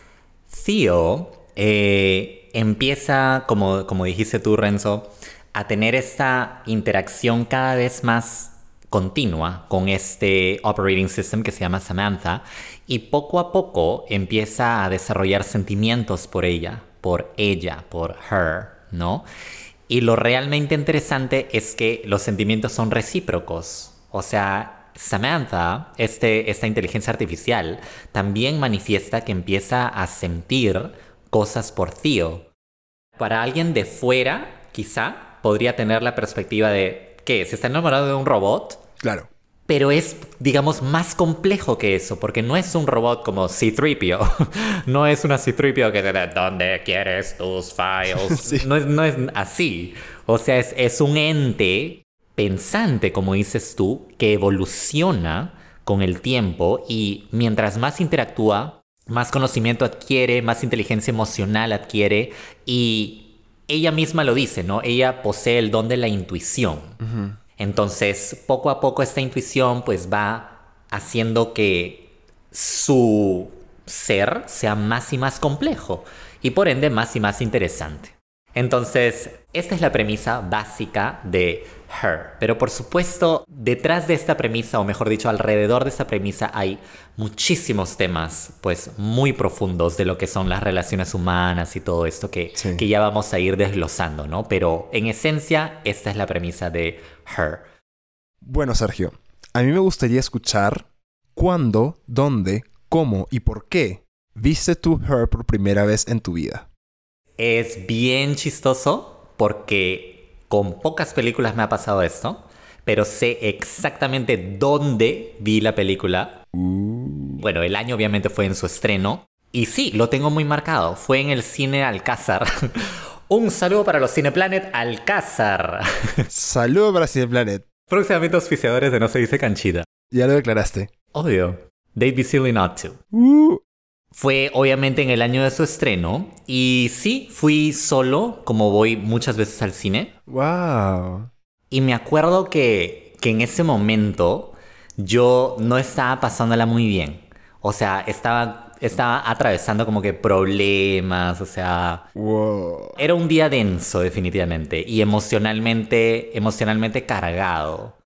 Theo eh, empieza, como, como dijiste tú, Renzo, a tener esta interacción cada vez más continua con este operating system que se llama Samantha y poco a poco empieza a desarrollar sentimientos por ella, por ella, por her, ¿no? Y lo realmente interesante es que los sentimientos son recíprocos. O sea, Samantha, este, esta inteligencia artificial, también manifiesta que empieza a sentir cosas por Theo. Para alguien de fuera, quizá, podría tener la perspectiva de, ¿qué? ¿Se está enamorado de un robot? Claro. Pero es, digamos, más complejo que eso, porque no es un robot como C-3PO. no es una C-3PO que te ¿dónde quieres tus files? no, es, no es así. O sea, es, es un ente pensante, como dices tú, que evoluciona con el tiempo y mientras más interactúa, más conocimiento adquiere, más inteligencia emocional adquiere y ella misma lo dice, ¿no? Ella posee el don de la intuición. Entonces, poco a poco esta intuición pues va haciendo que su ser sea más y más complejo y por ende más y más interesante. Entonces, esta es la premisa básica de Her. Pero por supuesto, detrás de esta premisa, o mejor dicho, alrededor de esta premisa, hay muchísimos temas, pues, muy profundos de lo que son las relaciones humanas y todo esto que, Sí. que ya vamos a ir desglosando, ¿no? Pero en esencia, esta es la premisa de Her. Bueno, Sergio, a mí me gustaría escuchar cuándo, dónde, cómo y por qué viste tú Her por primera vez en tu vida. Es bien chistoso porque con pocas películas me ha pasado esto, pero sé exactamente dónde vi la película. Bueno, el año obviamente fue en su estreno. Y sí, lo tengo muy marcado. Fue en el cine Alcázar. Un saludo para los Cineplanet Alcázar. Saludos para Cine Planet. Próximamente auspiciadores de No se dice canchita. Ya lo declaraste. Obvio. They'd be silly not to. Uh, Fue obviamente en el año de su estreno. Y sí, fui solo, como voy muchas veces al cine. wow. Y me acuerdo que, que en ese momento yo no estaba pasándola muy bien. O sea, estaba, estaba atravesando como que problemas, o sea... Wow. Era un día denso, definitivamente, y emocionalmente, emocionalmente cargado.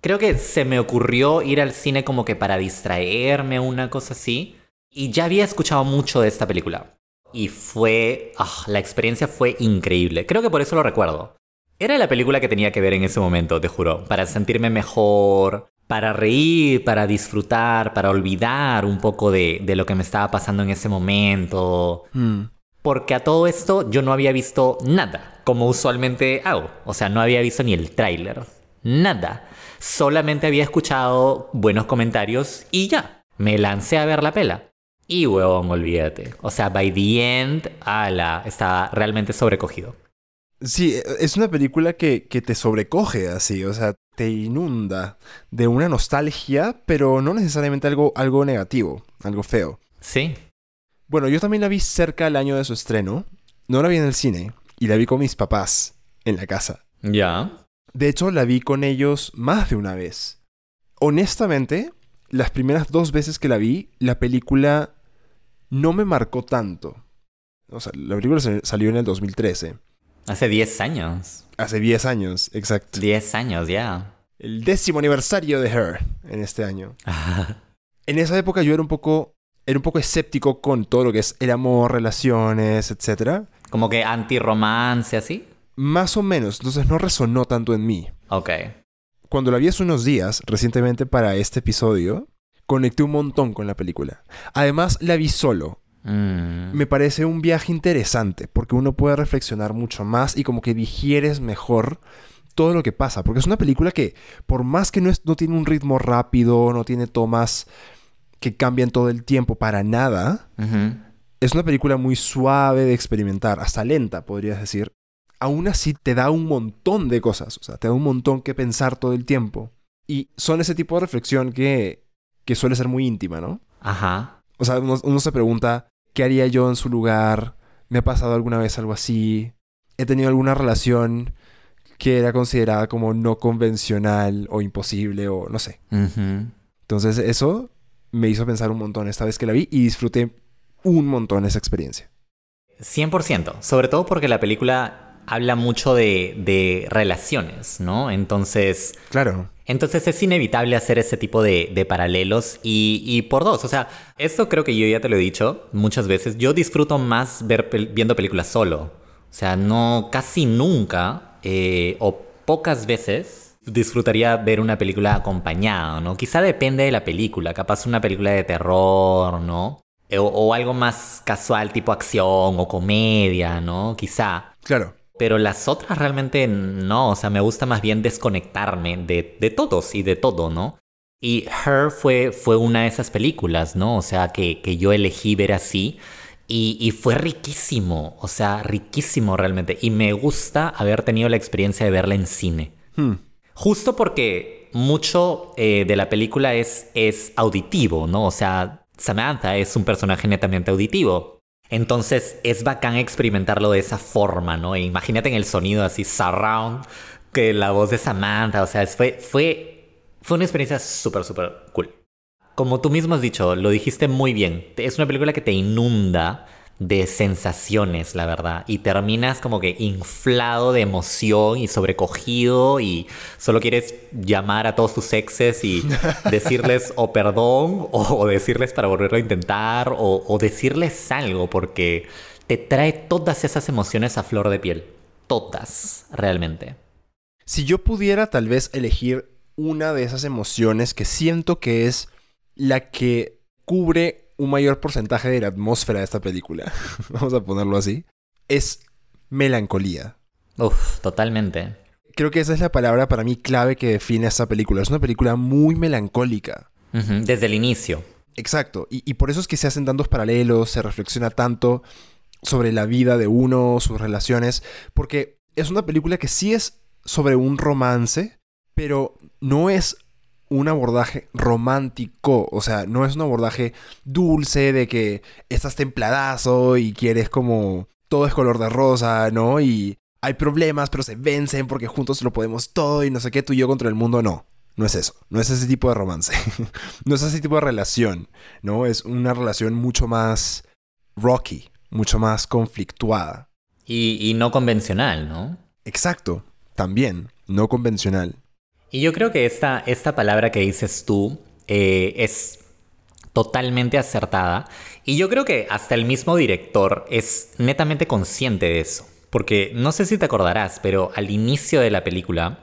Creo que se me ocurrió ir al cine como que para distraerme, una cosa así. Y ya había escuchado mucho de esta película. Y fue... ah, la experiencia fue increíble. Creo que por eso lo recuerdo. Era la película que tenía que ver en ese momento, te juro. Para sentirme mejor, para reír, para disfrutar, para olvidar un poco de, de lo que me estaba pasando en ese momento. Hmm. Porque a todo esto yo no había visto nada, como usualmente hago. O sea, no había visto ni el tráiler. Nada. Solamente había escuchado buenos comentarios y ya. Me lancé a ver la pela. Y huevón, olvídate. O sea, by the end, ala, estaba realmente sobrecogido. Sí, es una película que, que te sobrecoge así, o sea, te inunda de una nostalgia, pero no necesariamente algo, algo negativo, algo feo. Sí. Bueno, yo también la vi cerca del año de su estreno. No la vi en el cine y la vi con mis papás en la casa. Ya. De hecho, la vi con ellos más de una vez. Honestamente, las primeras dos veces que la vi, la película no me marcó tanto. O sea, la película salió en el 2013. Hace 10 años. Hace 10 años, exacto. 10 años, ya. El décimo aniversario de Her en este año. En esa época yo era un poco, era un poco escéptico con todo lo que es el amor, relaciones, etc. Como que anti-romance, así. Más o menos, entonces no resonó tanto en mí. Ok. Cuando la vi hace unos días, recientemente para este episodio, conecté un montón con la película. Además, la vi solo. Mm. Me parece un viaje interesante porque uno puede reflexionar mucho más y como que digieres mejor todo lo que pasa. Porque es una película que, por más que no, es- no tiene un ritmo rápido, no tiene tomas que cambian todo el tiempo para nada, es una película muy suave de experimentar, hasta lenta, podrías decir. Aún así te da un montón de cosas, o sea, te da un montón que pensar todo el tiempo. Y son ese tipo de reflexión que, que suele ser muy íntima, ¿no? Ajá. O sea, uno, uno se pregunta, ¿qué haría yo en su lugar? ¿Me ha pasado alguna vez algo así? ¿He tenido alguna relación que era considerada como no convencional o imposible o no sé? Entonces eso me hizo pensar un montón esta vez que la vi y disfruté un montón esa experiencia. 100%, sobre todo porque la película habla mucho de, de relaciones, ¿no? Entonces, Claro. entonces es inevitable hacer ese tipo de, de paralelos y, y por dos, o sea, esto creo que yo ya te lo he dicho muchas veces, yo disfruto más ver viendo películas solo, o sea, no, casi nunca eh, o pocas veces disfrutaría ver una película acompañada, ¿no? Quizá depende de la película, capaz una película de terror, ¿no? Eh, O, o algo más casual, tipo acción o comedia, ¿no? Quizá. Claro. Pero las otras realmente no, o sea, me gusta más bien desconectarme de, de todos y de todo, ¿no? Y Her fue, fue una de esas películas, ¿no? O sea, que, que yo elegí ver así. Y, y fue riquísimo, o sea, riquísimo realmente. Y me gusta haber tenido la experiencia de verla en cine. Hmm. Justo porque mucho eh, de la película es, es auditivo, ¿no? O sea, Samantha es un personaje netamente auditivo. Entonces es bacán experimentarlo de esa forma, ¿no? E imagínate en el sonido así, surround, que la voz de Samantha, o sea, fue, fue, fue una experiencia súper, súper cool. como tú mismo has dicho, lo dijiste muy bien. Es una película que te inunda de sensaciones, la verdad. Y terminas como que inflado de emoción y sobrecogido y solo quieres llamar a todos tus exes y decirles o perdón o, decirles para volverlo a intentar o, o decirles algo porque te trae todas esas emociones a flor de piel. Todas, realmente. Si yo pudiera tal vez elegir una de esas emociones que siento que es la que cubre un mayor porcentaje de la atmósfera de esta película, vamos a ponerlo así, es melancolía. Uf, totalmente. Creo que esa es la palabra para mí clave que define esta película. Es una película muy melancólica. Desde el inicio. Exacto. Y, y, por eso es que se hacen tantos paralelos, se reflexiona tanto sobre la vida de uno, sus relaciones, porque es una película que sí es sobre un romance, pero no es un abordaje romántico, o sea, no es un abordaje dulce de que estás templadazo y quieres como todo es color de rosa, ¿no? Y hay problemas, pero se vencen porque juntos lo podemos todo y no sé qué, tú y yo contra el mundo, no. No es eso, no es ese tipo de romance, no es ese tipo de relación, ¿no? Es una relación mucho más rocky, mucho más conflictuada. Y, y no convencional, ¿no? Exacto, también, no convencional. Y yo creo que esta, esta palabra que dices tú eh, es totalmente acertada. Y yo creo que hasta el mismo director es netamente consciente de eso. Porque no sé si te acordarás, pero al inicio de la película,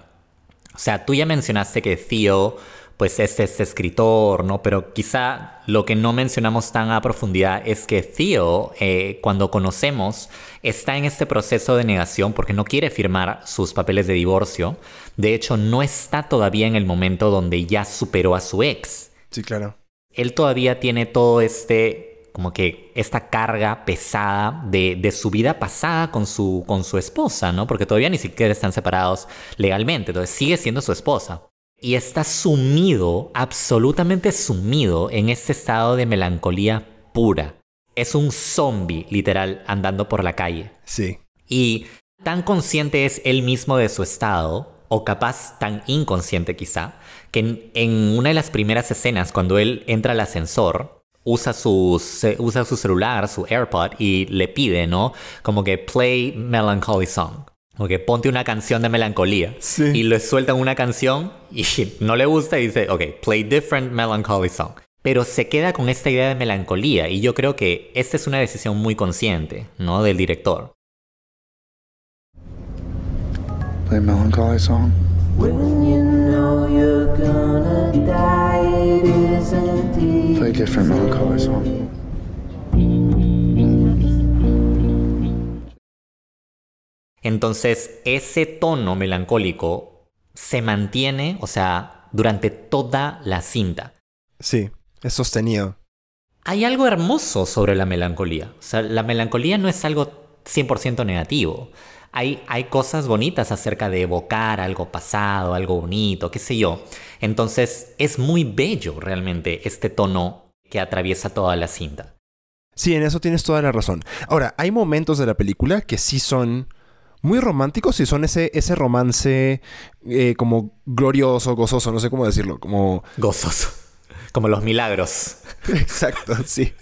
o sea, tú ya mencionaste que Theo pues es este escritor, ¿no? Pero quizá lo que no mencionamos tan a profundidad es que Theo, eh, cuando conocemos, está en este proceso de negación porque no quiere firmar sus papeles de divorcio. De hecho, no está todavía en el momento donde ya superó a su ex. Sí, claro. Él todavía tiene todo este, como que esta carga pesada de, de, su vida pasada con su, con su esposa, ¿no? Porque todavía ni siquiera están separados legalmente, entonces sigue siendo su esposa y está sumido, absolutamente sumido en este estado de melancolía pura. Es un zombie, literal, andando por la calle. Sí. Y tan consciente es él mismo de su estado, o capaz tan inconsciente quizá, que en, una de las primeras escenas, cuando él entra al ascensor, usa su, usa su celular, su AirPod, y le pide, ¿no? Como que play melancholy song. Ok, ponte una canción de melancolía. Y le sueltan una canción y no le gusta y dice, ok, play different melancholy song. Pero se queda con esta idea de melancolía y yo creo que esta es una decisión muy consciente, ¿no? Del director. Play melancholy song. Play different melancholy song. Entonces, ese tono melancólico se mantiene, o sea, durante toda la cinta. Sí, es sostenido. Hay algo hermoso sobre la melancolía. O sea, la melancolía no es algo 100% negativo. Hay, hay cosas bonitas acerca de evocar algo pasado, algo bonito, qué sé yo. Entonces, es muy bello realmente este tono que atraviesa toda la cinta. Sí, en eso tienes toda la razón. Ahora, hay momentos de la película que sí son muy románticos y son ese, ese romance eh, como glorioso, gozoso, no sé cómo decirlo, como... Gozoso. Como los milagros. Exacto, sí.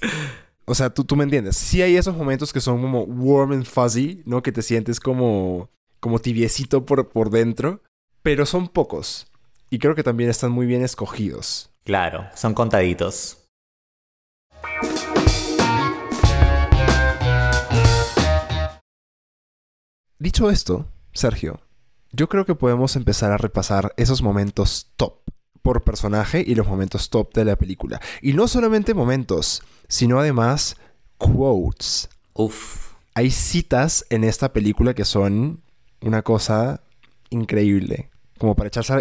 O sea, tú, tú me entiendes. Sí hay esos momentos que son como warm and fuzzy, ¿no? Que te sientes como, como tibiecito por, por dentro, pero son pocos. Y creo que también están muy bien escogidos. Claro, son contaditos. Dicho esto, Sergio, yo creo que podemos empezar a repasar esos momentos top por personaje y los momentos top de la película. Y no solamente momentos, sino además quotes. Uf. Hay citas en esta película que son una cosa increíble. Como para echarse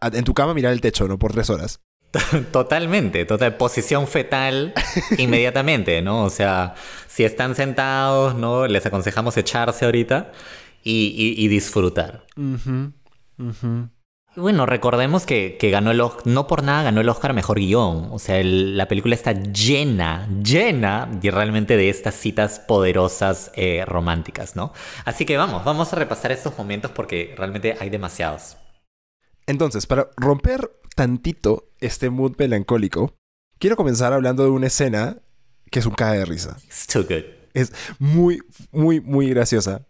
en tu cama mirar el techo, ¿no? Por tres horas. Totalmente, total posición fetal inmediatamente, ¿no? O sea, si están sentados, ¿no? Les aconsejamos echarse ahorita y, disfrutar. Bueno, recordemos que, ganó el Oscar, no por nada ganó el Oscar Mejor Guión. O sea, la película está llena, llena y realmente de estas citas poderosas eh, románticas, ¿no? Así que vamos, vamos a repasar estos momentos porque realmente hay demasiados. Entonces, para romper tantito este mood melancólico, Quiero comenzar hablando de una escena que es un cae de risa. It's too good. Es muy, muy, muy graciosa.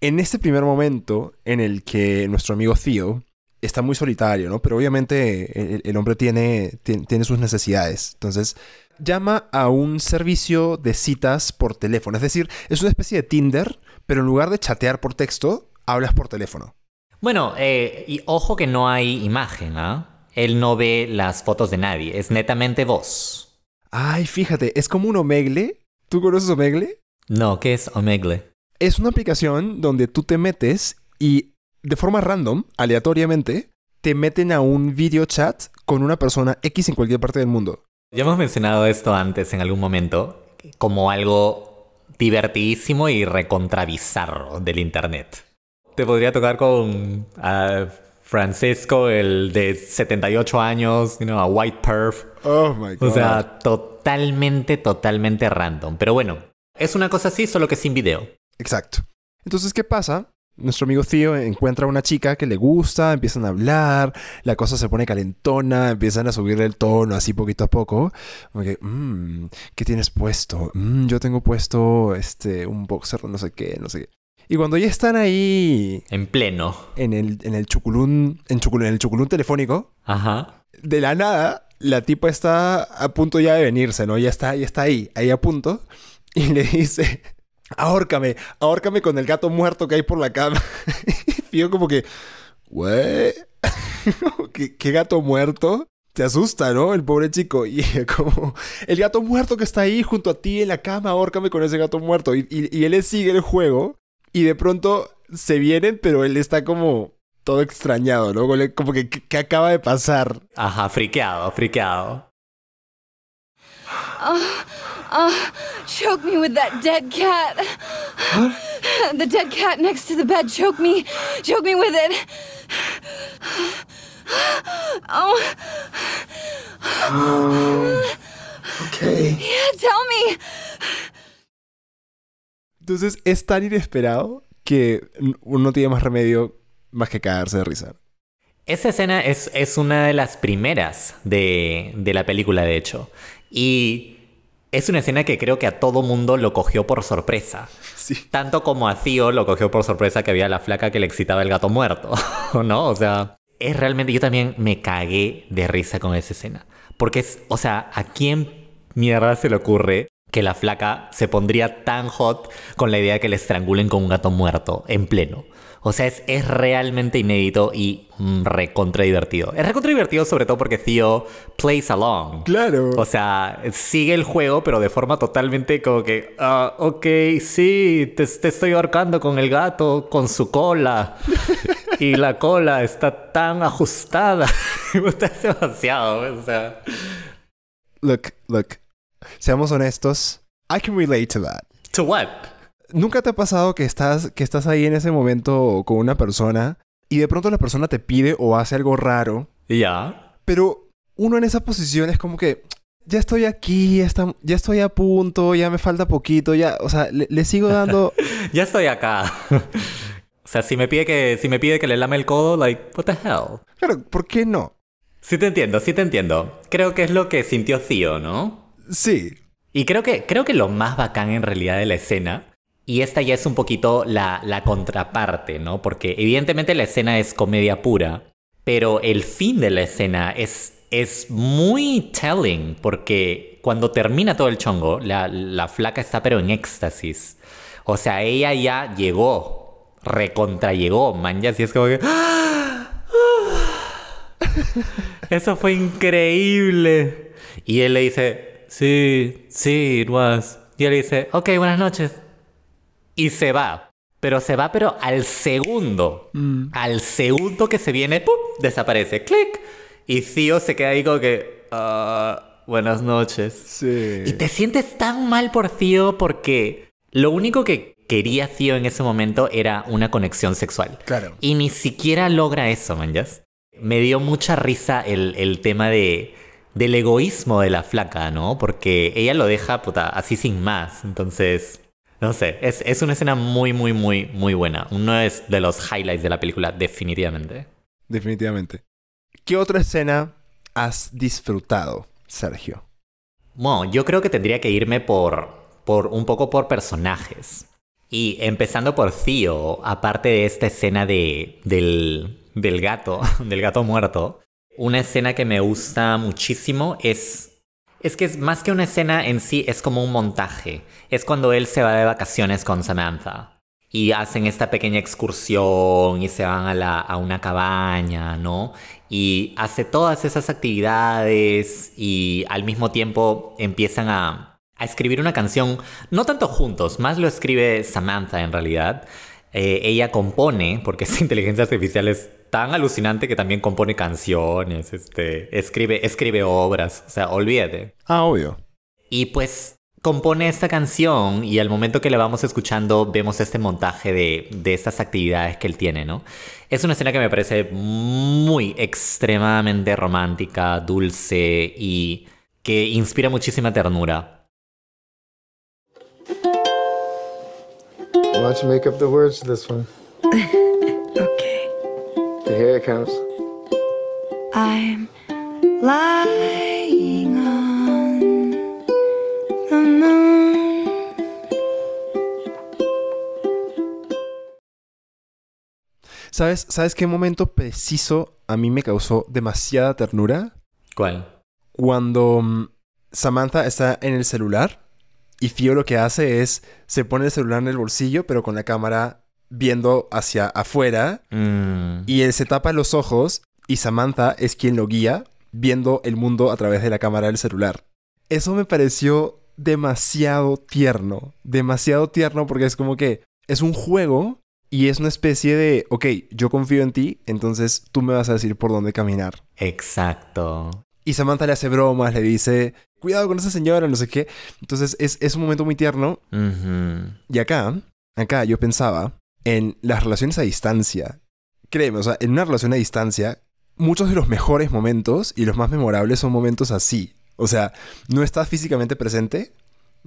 En este primer momento en el que nuestro amigo Theo está muy solitario, ¿no? Pero obviamente el, el hombre tiene, tiene, tiene sus necesidades. Entonces llama a un servicio de citas por teléfono. Es decir, es una especie de Tinder, pero en lugar de chatear por texto, hablas por teléfono. Bueno, eh, y ojo que no hay imagen, ¿ah? Él no ve las fotos de nadie, es netamente voz. Ay, fíjate, es como un Omegle. ¿Tú conoces Omegle? No, ¿qué es Omegle? Es una aplicación donde tú te metes y de forma random, aleatoriamente, te meten a un video chat con una persona X en cualquier parte del mundo. Ya hemos mencionado esto antes en algún momento como algo divertidísimo y recontravizarro del internet. Te podría tocar con ah, Francisco, el de 78 años, you know, a white perf. Oh my O sea, totalmente, totalmente random. Pero bueno, es una cosa así, solo que sin video. Exacto. Entonces, ¿qué pasa? Nuestro amigo Theo encuentra a una chica que le gusta, empiezan a hablar, la cosa se pone calentona, empiezan a subirle el tono así poquito a poco. Como que, mmm, ¿qué tienes puesto? "Mm, yo tengo puesto este, un boxer, no sé qué, no sé qué. Y cuando ya están ahí En pleno. en el, en el chuculún, en, chuculún, en el chuculún telefónico, Ajá. de la nada, la tipa está a punto ya de venirse, ¿no? Ya está, ya está ahí, ahí a punto. Y le dice, ahórcame, ahórcame con el gato muerto que hay por la cama. y yo como que. ¿Qué, ¿Qué gato muerto? Te asusta, ¿no? El pobre chico. Y como, el gato muerto que está ahí junto a ti en la cama, ahórcame con ese gato muerto. Y, y, y él le sigue el juego. Y de pronto se vienen, pero él está como todo extrañado, ¿no? Como que, ¿qué acaba de pasar? Ajá, friqueado, friqueado. Uh, choke me with that dead cat. The dead cat next to the bed. Choke me. Choke me with it. Oh, Okay. yeah, tell me. Entonces es tan inesperado que uno no tiene más remedio más que cagarse de risa. Esa escena es, es una de las primeras de, de la película, de hecho. Y es una escena que creo que a todo mundo lo cogió por sorpresa. Sí. Tanto como a Theo lo cogió por sorpresa que había la flaca que le excitaba el gato muerto. ¿No? O sea, es realmente. Yo también me cagué de risa con esa escena. Porque es. O sea, ¿a quién mierda se le ocurre que la flaca se pondría tan hot con la idea de que le estrangulen con un gato muerto en pleno? O sea, es, es realmente inédito y mm, recontra divertido. Es recontra divertido sobre todo porque Theo plays along. Claro. O sea, sigue el juego, pero de forma totalmente como que, ah, ok, sí, te, te estoy ahorcando con el gato, con su cola. y la cola está tan ajustada. Me gusta demasiado, o sea. Look, look. Seamos honestos. I can relate to that. ¿To what? ¿Nunca te ha pasado que estás, que estás ahí en ese momento con una persona y de pronto la persona te pide o hace algo raro, Ya. pero uno en esa posición es como que ya estoy aquí, ya, está- ya estoy a punto, ya me falta poquito, ya, o sea, le, le sigo dando... Ya estoy acá. o sea, si me pide que, si me pide que le lame el codo, like, what the hell? claro, ¿por qué no? Sí te entiendo, sí te entiendo. Creo que es lo que sintió Theo, ¿no? Sí, Y creo que, creo que lo más bacán en realidad de la escena, y esta ya es un poquito la, la contraparte, ¿no? Porque evidentemente la escena es comedia pura, pero el fin de la escena es, es muy telling, porque cuando termina todo el chongo, la, la flaca está pero en éxtasis. O sea, ella ya llegó, recontra llegó, man, ya así es como que... Eso fue increíble. Y él le dice, sí, sí, it was. Y él dice, ok, buenas noches. Y se va. Pero se va, pero al segundo. Al segundo que se viene, ¡pum! desaparece. ¡Clic! Y Theo se queda ahí como que, "Ah, buenas noches. sí. Y te sientes tan mal por Theo porque lo único que quería Theo en ese momento era una conexión sexual. Claro. Y ni siquiera logra eso, manjas. Me dio mucha risa el, el tema de, del egoísmo de la flaca, ¿no? Porque ella lo deja, puta, así sin más. Entonces, no sé, es, es una escena muy, muy, muy, muy buena. Uno es de los highlights de la película, definitivamente. Definitivamente. ¿Qué otra escena has disfrutado, Sergio? Bueno, yo creo que tendría que irme por, por un poco por personajes. Y empezando por Theo, aparte de esta escena de, del, del gato, del gato muerto, una escena que me gusta muchísimo es... Es que es más que una escena en sí, es como un montaje. Es cuando él se va de vacaciones con Samantha. Y hacen esta pequeña excursión y se van a, la, a una cabaña, ¿no? Y hace todas esas actividades y al mismo tiempo empiezan a, a escribir una canción, no tanto juntos, más lo escribe Samantha en realidad. Eh, ella compone, porque esa inteligencia artificial es tan alucinante que también compone canciones, este, escribe, escribe obras, o sea, olvídate. Ah, obvio. Y pues compone esta canción y al momento que la vamos escuchando vemos este montaje de, de estas actividades que él tiene, ¿no? Es una escena que me parece muy extremadamente romántica, dulce y que inspira muchísima ternura. Why don't you make up the words to this one? Here it comes. I'm lying on the moon. ¿Sabes, ¿Sabes qué momento preciso a mí me causó demasiada ternura? ¿Cuál? Cuando mm, Samantha está en el celular y Theo lo que hace es se pone el celular en el bolsillo, pero con la cámara viendo hacia afuera Mm, y él se tapa los ojos y Samantha es quien lo guía viendo el mundo a través de la cámara del celular. Eso me pareció demasiado tierno, demasiado tierno porque es como que es un juego y es una especie de, ok, yo confío en ti, entonces tú me vas a decir por dónde caminar. exacto. Y Samantha le hace bromas, le dice, cuidado con esa señora, no sé qué. Entonces es, es un momento muy tierno. Y acá, acá yo pensaba en las relaciones a distancia. Créeme, o sea, en una relación a distancia, muchos de los mejores momentos y los más memorables son momentos así. O sea, no estás físicamente presente,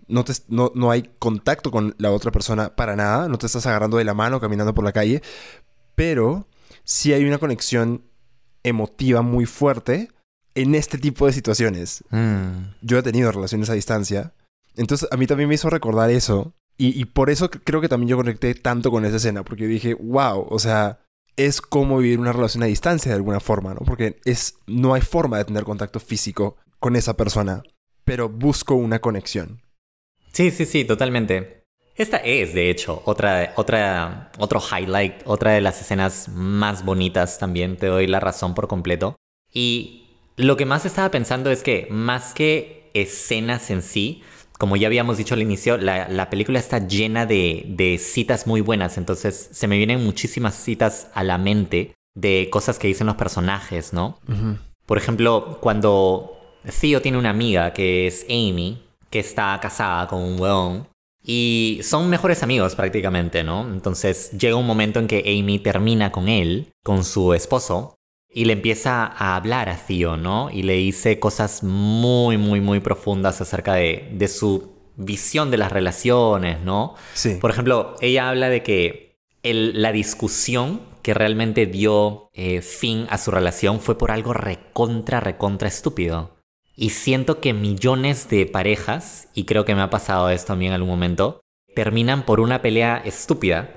no, te- no, no hay contacto con la otra persona para nada, no te estás agarrando de la mano caminando por la calle, pero sí hay una conexión emotiva muy fuerte en este tipo de situaciones Mm. yo he tenido relaciones a distancia. Entonces a mí también me hizo recordar eso. Y, por eso creo que también yo conecté tanto con esa escena. Porque dije, wow, o sea, es como vivir una relación a distancia de alguna forma, ¿no? Porque es, no hay forma de tener contacto físico con esa persona. Pero busco una conexión. Sí, sí, sí, totalmente. Esta es, de hecho, otra, otra, otro highlight, otra de las escenas más bonitas también, te doy la razón por completo. Y lo que más estaba pensando es que, más que escenas en sí, como ya habíamos dicho al inicio, la, la película está llena de, de citas muy buenas, entonces se me vienen muchísimas citas a la mente de cosas que dicen los personajes, ¿no? Por ejemplo, cuando Theo tiene una amiga que es Amy, que está casada con un weón, y son mejores amigos prácticamente, ¿no? Entonces llega un momento en que Amy termina con él, con su esposo, y le empieza a hablar a Theo, ¿no? Y le dice cosas muy, muy, muy profundas acerca de, de su visión de las relaciones, ¿no? Sí. Por ejemplo, ella habla de que el- la discusión que realmente dio eh, fin a su relación fue por algo recontra, recontra estúpido. Y siento que millones de parejas, y creo que me ha pasado esto a mí en algún momento, terminan por una pelea estúpida.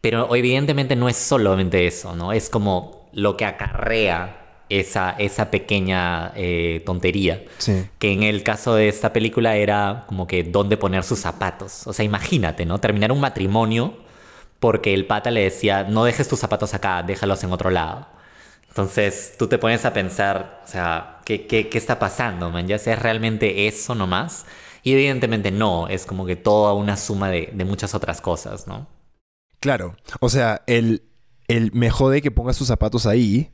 Pero evidentemente no es solamente eso, ¿no? Es como lo que acarrea esa, esa pequeña eh, tontería. Sí. Que en el caso de esta película era como que dónde poner sus zapatos. O sea, imagínate, ¿no? Terminar un matrimonio porque el pata le decía, no dejes tus zapatos acá, déjalos en otro lado. Entonces tú te pones a pensar, o sea, ¿qué, qué, qué está pasando, man? ¿Ya sea es realmente eso nomás? Y evidentemente no, es como que toda una suma de, de muchas otras cosas, ¿no? Claro. O sea, el, el me jode que pongas tus zapatos ahí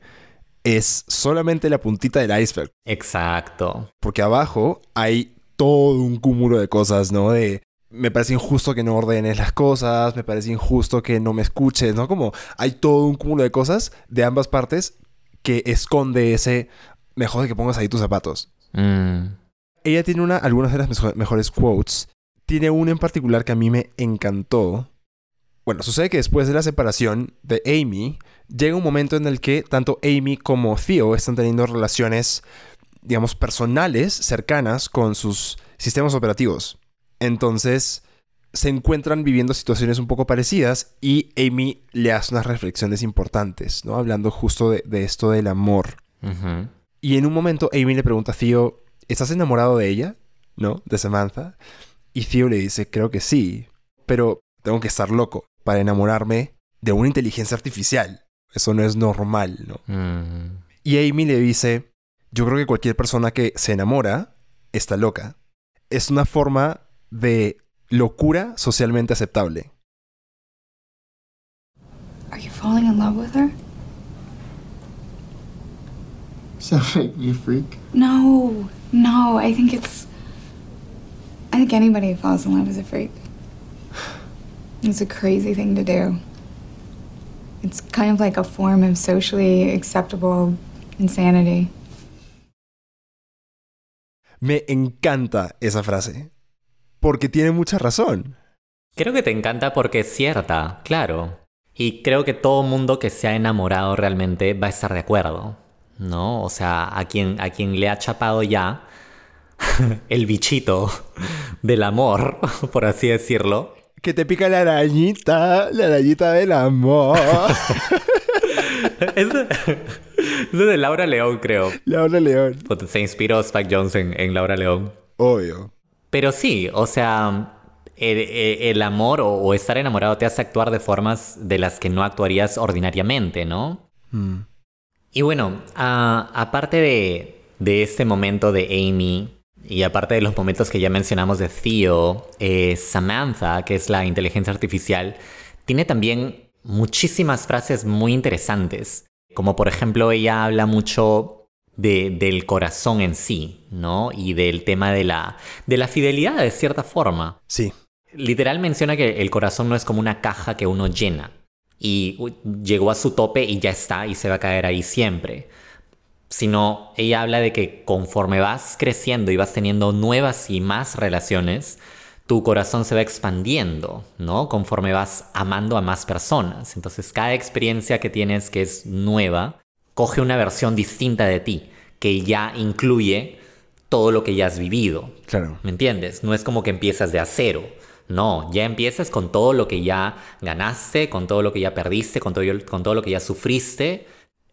es solamente la puntita del iceberg. Exacto. Porque abajo hay todo un cúmulo de cosas, ¿no? De me parece injusto que no ordenes las cosas, me parece injusto que no me escuches, ¿no? Como hay todo un cúmulo de cosas de ambas partes que esconde ese me jode que pongas ahí tus zapatos. Mm. Ella tiene una, algunas de las mejo- mejores quotes. Tiene una en particular que a mí me encantó. Bueno, sucede que después de la separación de Amy, llega un momento en el que tanto Amy como Theo están teniendo relaciones digamos, personales cercanas con sus sistemas operativos. Entonces, se encuentran viviendo situaciones un poco parecidas y Amy le hace unas reflexiones importantes, ¿no? Hablando justo de, de esto del amor. Y en un momento Amy le pregunta a Theo, ¿estás enamorado de ella? ¿No? De Samantha. Y Theo le dice, creo que sí, pero tengo que estar loco para enamorarme de una inteligencia artificial. Eso no es normal, ¿no? Mm. Y Amy le dice, yo creo que cualquier persona que se enamora está loca. Es una forma de locura socialmente aceptable. Are you falling in love with her? Sound like me freak? No, no. I think it's. I think anybody who falls in love is a freak. It's a crazy thing to do. It's kind of like a form of socially acceptable insanity. Me encanta esa frase. Porque tiene mucha razón. Creo que te encanta porque es cierta, claro. Y creo que todo mundo que se ha enamorado realmente va a estar de acuerdo, ¿no? O sea, a quien, a quien le ha chapado ya el bichito del amor, por así decirlo. Que te pica la arañita, la arañita del amor. Es de, es de Laura León, creo. Laura León. Se inspiró Spike Jones en, Laura León. Obvio. Pero sí, o sea, el, el- el amor o, o estar enamorado te hace actuar de formas de las que no actuarías ordinariamente, ¿no? Mm. Y bueno, a- aparte de, de este momento de Amy y aparte de los momentos que ya mencionamos de Theo, eh, Samantha, que es la inteligencia artificial, tiene también muchísimas frases muy interesantes. Como por ejemplo, ella habla mucho de- del corazón en sí, ¿no? Y del tema de la, de la fidelidad de cierta forma. Sí. Literal menciona que el corazón no es como una caja que uno llena y llegó a su tope y ya está y se va a caer ahí siempre. Sino ella habla de que conforme vas creciendo y vas teniendo nuevas y más relaciones, tu corazón se va expandiendo, ¿no? Conforme vas amando a más personas. Entonces cada experiencia que tienes que es nueva, coge una versión distinta de ti, que ya incluye todo lo que ya has vivido. Claro. ¿Me entiendes? No es como que empiezas de a cero. No, ya empiezas con todo lo que ya ganaste, con todo lo que ya perdiste, con todo, con todo lo que ya sufriste.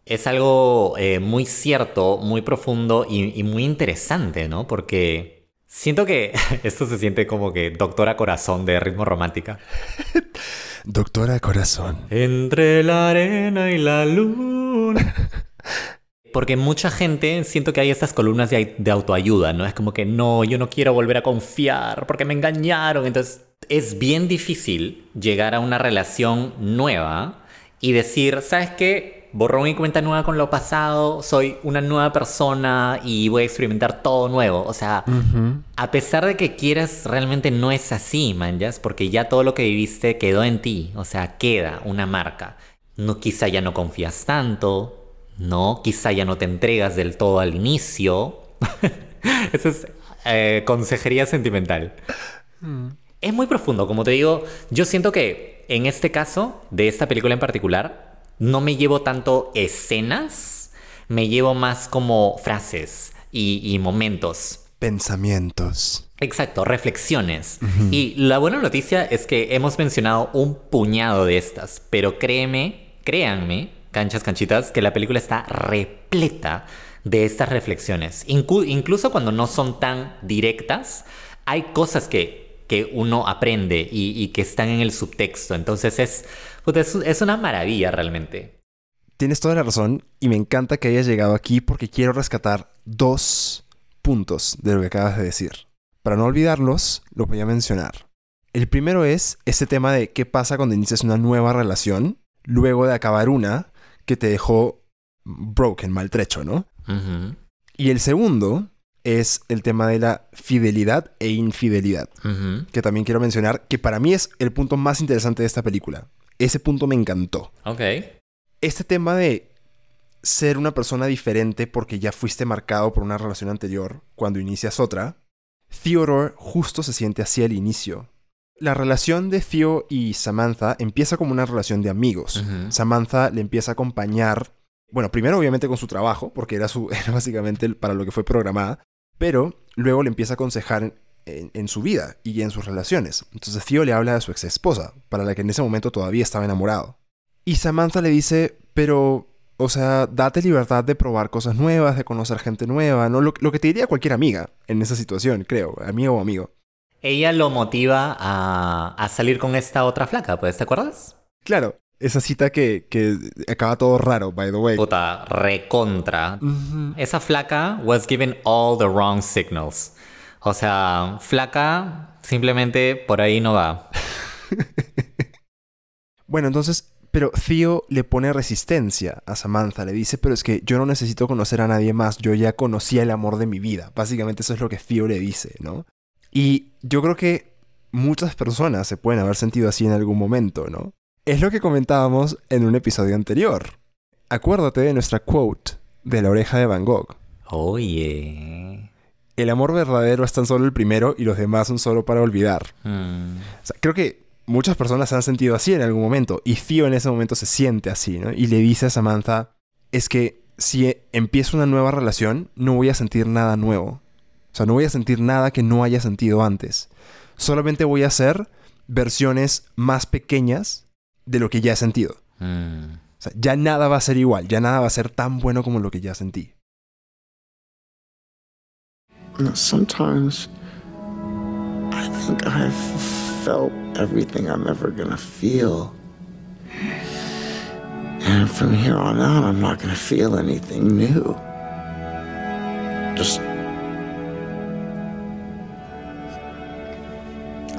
Es algo eh, muy cierto, muy profundo y, y muy interesante, ¿no? Porque siento que esto se siente como que doctora corazón de ritmo romántica. Doctora Corazón. Entre la arena y la luna. Porque mucha gente, siento que hay estas columnas de, de autoayuda, ¿no? Es como que no, yo no quiero volver a confiar porque me engañaron. Entonces, es bien difícil llegar a una relación nueva y decir, ¿sabes qué? Borrón y cuenta nueva con lo pasado, soy una nueva persona y voy a experimentar todo nuevo. O sea, a pesar de que quieras, realmente no es así, manjas, porque ya todo lo que viviste quedó en ti, o sea, queda una marca. No, quizá ya no confías tanto, no, quizá ya no te entregas del todo al inicio. Eso es eh, consejería sentimental. Es muy profundo, como te digo, yo siento que en este caso, de esta película en particular, no me llevo tanto escenas, me llevo más como frases y, y momentos. Pensamientos. Exacto, reflexiones. Y la buena noticia es que hemos mencionado un puñado de estas, pero créeme, créanme, canchas, canchitas, que la película está repleta de estas reflexiones. Incluso cuando no son tan directas, hay cosas que, que uno aprende y, y que están en el subtexto. Entonces es, puta, es, es una maravilla realmente. Tienes toda la razón y me encanta que hayas llegado aquí porque quiero rescatar dos puntos de lo que acabas de decir. Para no olvidarlos, los voy a mencionar. El primero es ese tema de qué pasa cuando inicias una nueva relación luego de acabar una que te dejó broken, maltrecho, ¿no? Y el segundo es el tema de la fidelidad e infidelidad, que también quiero mencionar, que para mí es el punto más interesante de esta película. Ese punto me encantó. Ok. Este tema de ser una persona diferente porque ya fuiste marcado por una relación anterior cuando inicias otra, Theodore justo se siente así al inicio. La relación de Theo y Samantha empieza como una relación de amigos. Samantha le empieza a acompañar Bueno, primero obviamente con su trabajo, porque era, su, era básicamente para lo que fue programada, pero luego le empieza a aconsejar en, su vida y en sus relaciones. Entonces Theo le habla de su ex esposa, para la que en ese momento todavía estaba enamorado. Y Samantha le dice, pero, o sea, date libertad de probar cosas nuevas, de conocer gente nueva, ¿no? Lo, lo que te diría cualquier amiga en esa situación, creo, amigo o amigo. Ella lo motiva a, a salir con esta otra flaca, pues, ¿te acuerdas? Claro, esa cita que, que acaba todo raro, by the way. Puta, recontra. Ujú. Esa flaca was given all the wrong signals. O sea, flaca simplemente por ahí no va. Bueno, entonces, pero Theo le pone resistencia a Samantha. Le dice, pero es que yo no necesito conocer a nadie más. Yo ya conocía el amor de mi vida. Básicamente eso es lo que Theo le dice, ¿no? Y yo creo que muchas personas se pueden haber sentido así en algún momento, ¿no? Es lo que comentábamos en un episodio anterior. Acuérdate de nuestra quote de la oreja de Van Gogh. Oye. El amor verdadero es tan solo el primero y los demás son solo para olvidar. O sea, creo que muchas personas se han sentido así en algún momento. Y Theo en ese momento se siente así, ¿no? Y le dice a Samantha, es que si empiezo una nueva relación, no voy a sentir nada nuevo. O sea, no voy a sentir nada que no haya sentido antes. Solamente voy a hacer versiones más pequeñas de lo que ya he sentido. Hmm. O sea, ya nada va a ser igual, ya nada va a ser tan bueno como lo que ya sentí. You know, sometimes I think I've felt everything I'm ever gonna feel. And from here on out, I'm not gonna feel anything new. Just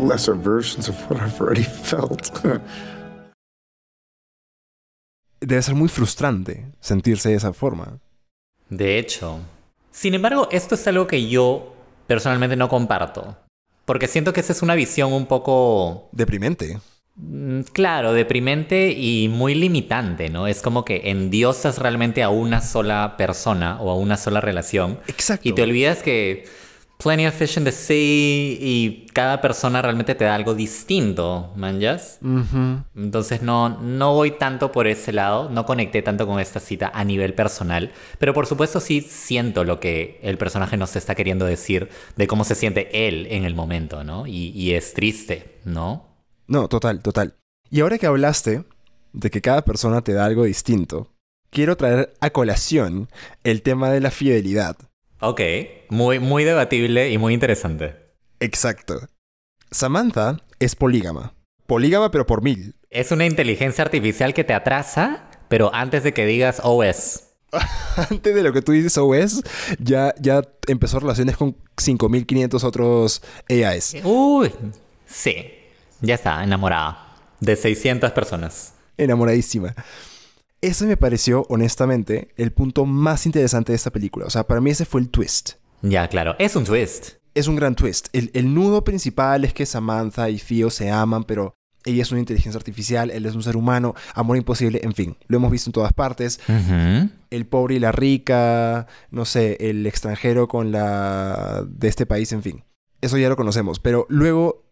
lesser versions of what I've already felt. Debe ser muy frustrante sentirse de esa forma. De hecho. Sin embargo, esto es algo que yo personalmente no comparto. Porque siento que esa es una visión un poco, Deprimente. mm, claro, deprimente y muy limitante, ¿no? Es como que endiosas realmente a una sola persona o a una sola relación. Exacto. Y te olvidas que plenty of fish in the sea y cada persona realmente te da algo distinto, manjas. Entonces no, no voy tanto por ese lado, no conecté tanto con esta cita a nivel personal, pero por supuesto sí siento lo que el personaje nos está queriendo decir de cómo se siente él en el momento, ¿no? Y, y es triste, ¿no? No, total, total. Y ahora que hablaste de que cada persona te da algo distinto, quiero traer a colación el tema de la fidelidad. Ok, muy, muy debatible y muy interesante. Exacto. Samantha es polígama. Polígama pero por mil. Es una inteligencia artificial que te atrasa, pero antes de que digas OS. Antes de lo que tú dices OS, ya, ya empezó relaciones con 5500 otros AIs. Uy, sí, ya está, enamorada. De 600 personas. Enamoradísima. Ese me pareció, honestamente, el punto más interesante de esta película. O sea, para mí ese fue el twist. Ya, claro, es un twist. es un gran twist. El, el nudo principal es que Samantha y Theo se aman, pero ella es una inteligencia artificial, él es un ser humano, amor imposible, en fin, lo hemos visto en todas partes. El pobre y la rica, no sé, el extranjero con la de este país, en fin. Eso ya lo conocemos, pero luego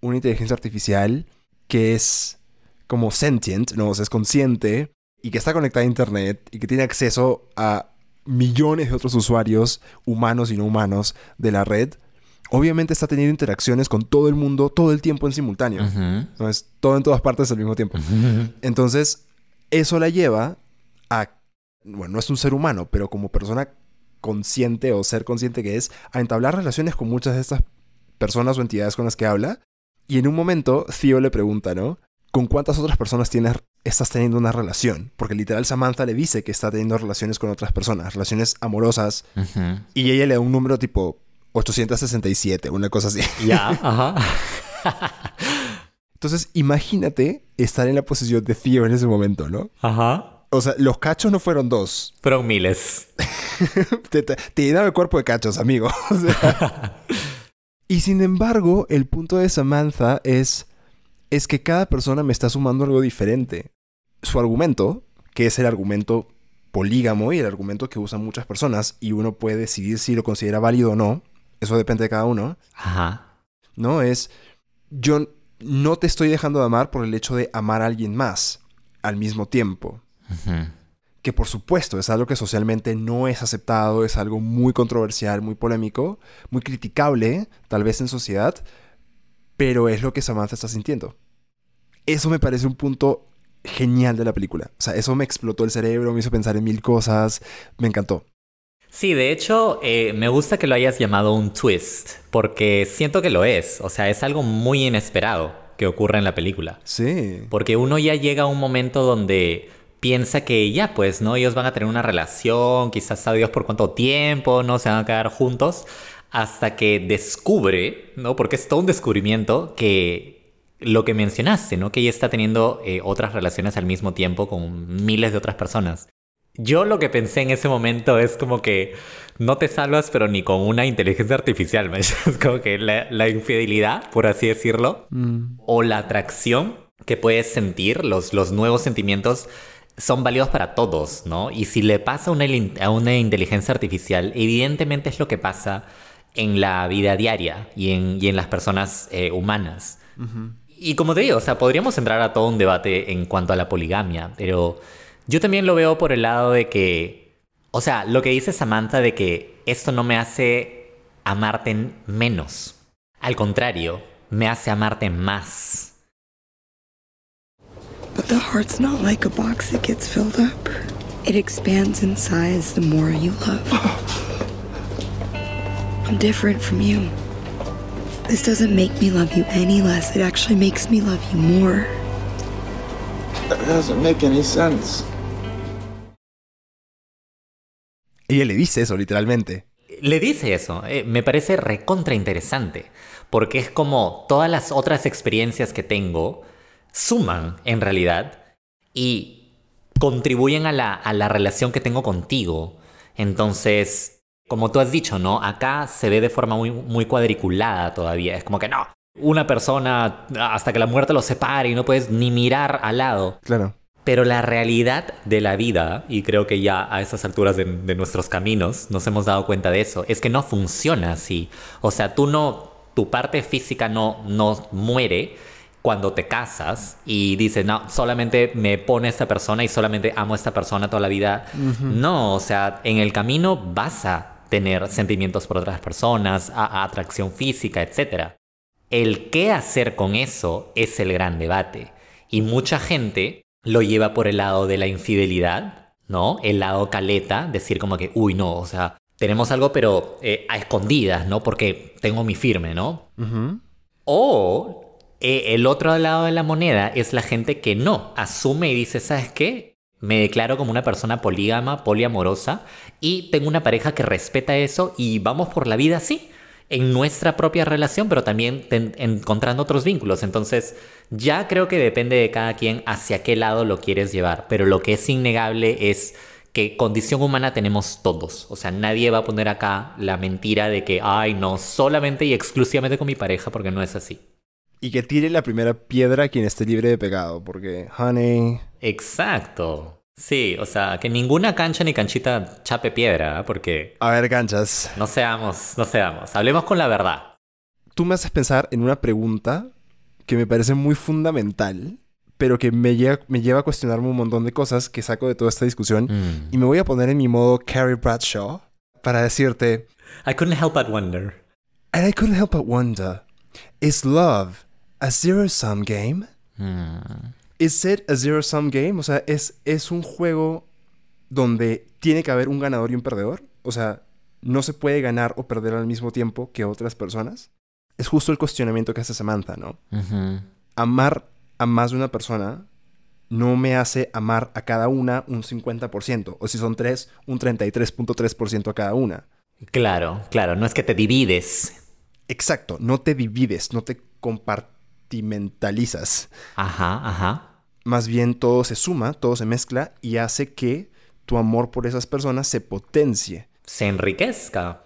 una inteligencia artificial que es como sentient, no, o sea, es consciente y que está conectada a internet y que tiene acceso a millones de otros usuarios humanos y no humanos de la red, obviamente está teniendo interacciones con todo el mundo todo el tiempo en simultáneo. Ujú. No es todo en todas partes al mismo tiempo. Entonces, eso la lleva a, bueno, no es un ser humano, pero como persona consciente o ser consciente que es, a entablar relaciones con muchas de estas personas o entidades con las que habla. Y en un momento, Theo le pregunta, ¿no? ¿Con cuántas otras personas tienes, estás teniendo una relación? Porque literal Samantha le dice que está teniendo relaciones con otras personas, relaciones amorosas, y ella le da un número tipo 867, una cosa así. Ya, ajá. Entonces, imagínate estar en la posición de Theo en ese momento, ¿no? Ajá. O sea, los cachos no fueron dos. Fueron miles. te, te, te llenaba el cuerpo de cachos, amigo. O sea. y sin embargo, el punto de Samantha es, es que cada persona me está sumando algo diferente. Su argumento, que es el argumento polígamo y el argumento que usan muchas personas, y uno puede decidir si lo considera válido o no, eso depende de cada uno, Ajá. ¿no? Es, yo no te estoy dejando de amar por el hecho de amar a alguien más al mismo tiempo. Que por supuesto es algo que socialmente no es aceptado, es algo muy controversial, muy polémico, muy criticable, tal vez en sociedad, pero es lo que Samantha está sintiendo. Eso me parece un punto genial de la película. O sea, eso me explotó el cerebro, me hizo pensar en mil cosas, me encantó. Sí, de hecho, eh, me gusta que lo hayas llamado un twist, porque siento que lo es. O sea, es algo muy inesperado que ocurre en la película. Sí. Porque uno ya llega a un momento donde piensa que ya, pues, ¿no? Ellos van a tener una relación, quizás sabe Dios por cuánto tiempo, ¿no? Se van a quedar juntos, hasta que descubre, ¿no? Porque es todo un descubrimiento que lo que mencionaste, ¿no? Que ella está teniendo eh, otras relaciones al mismo tiempo con miles de otras personas. Yo lo que pensé en ese momento es como que no te salvas, pero ni con una inteligencia artificial, Es como que la, infidelidad, por así decirlo, o la atracción que puedes sentir, los, los nuevos sentimientos, son válidos para todos, ¿no? Y si le pasa una, a una inteligencia artificial, evidentemente es lo que pasa en la vida diaria y en, y en las personas eh, humanas. Y como te digo, o sea, podríamos entrar a todo un debate en cuanto a la poligamia, pero yo también lo veo por el lado de que, o sea, lo que dice Samantha de que esto no me hace amarte menos. Al contrario, me hace amarte más. But the heart's not like a box that gets filled up. It expands in size the more you love. I'm different from you. This doesn't make me love you any less. It actually makes me love you more. That doesn't make any sense. Ella le dice eso, literalmente. Le dice eso. Eh, me parece recontra interesante. Porque es como todas las otras experiencias que tengo suman en realidad y contribuyen a la, a la relación que tengo contigo. Entonces, como tú has dicho, ¿no? Acá se ve de forma muy, muy cuadriculada todavía. Es como que no, una persona hasta que la muerte los separe y no puedes ni mirar al lado. Claro. Pero la realidad de la vida, y creo que ya a estas alturas de, nuestros caminos nos hemos dado cuenta de eso, es que no funciona así. O sea, tú no, tu parte física no, no muere cuando te casas y dices, no, solamente me pone esta persona y solamente amo a esta persona toda la vida. No, o sea, en el camino vas a tener sentimientos por otras personas, atracción física, etc. El qué hacer con eso es el gran debate. Y mucha gente lo lleva por el lado de la infidelidad, ¿no? El lado caleta, decir como que, uy, no, o sea, tenemos algo pero eh, a escondidas, ¿no? Porque tengo mi firme, ¿no? O eh, el otro lado de la moneda es la gente que no, asume y dice, ¿sabes qué? Me declaro como una persona polígama, poliamorosa, y tengo una pareja que respeta eso y vamos por la vida así en nuestra propia relación, pero también encontrando otros vínculos. Entonces, ya creo que depende de cada quien hacia qué lado lo quieres llevar, pero lo que es innegable es que condición humana tenemos todos. O sea, nadie va a poner acá la mentira de que, ay, no, solamente y exclusivamente con mi pareja, porque no es así. Y que tire la primera piedra quien esté libre de pecado, porque, honey. Exacto. Sí, o sea, que ninguna cancha ni canchita chape piedra, ¿eh? porque... A ver, canchas. No seamos, no seamos. Hablemos con la verdad. Tú me haces pensar en una pregunta que me parece muy fundamental, pero que me lleva, me lleva a cuestionarme un montón de cosas que saco de toda esta discusión. Mm. Y me voy a poner en mi modo Carrie Bradshaw para decirte... I couldn't help but wonder. And I couldn't help but wonder. Is love a zero-sum game? Hmm. ¿Es it a zero-sum game? O sea, ¿es, ¿es un juego donde tiene que haber un ganador y un perdedor? O sea, ¿no se puede ganar o perder al mismo tiempo que otras personas? Es justo el cuestionamiento que hace Samantha, ¿no? Amar a más de una persona no me hace amar a cada una un 50%, o si son tres, un 33.3% a cada una. Claro, claro, no es que te divides. Exacto, no te divides, no te compartimentalizas. Ajá, ajá más bien todo se suma, todo se mezcla y hace que tu amor por esas personas se potencie. Se enriquezca.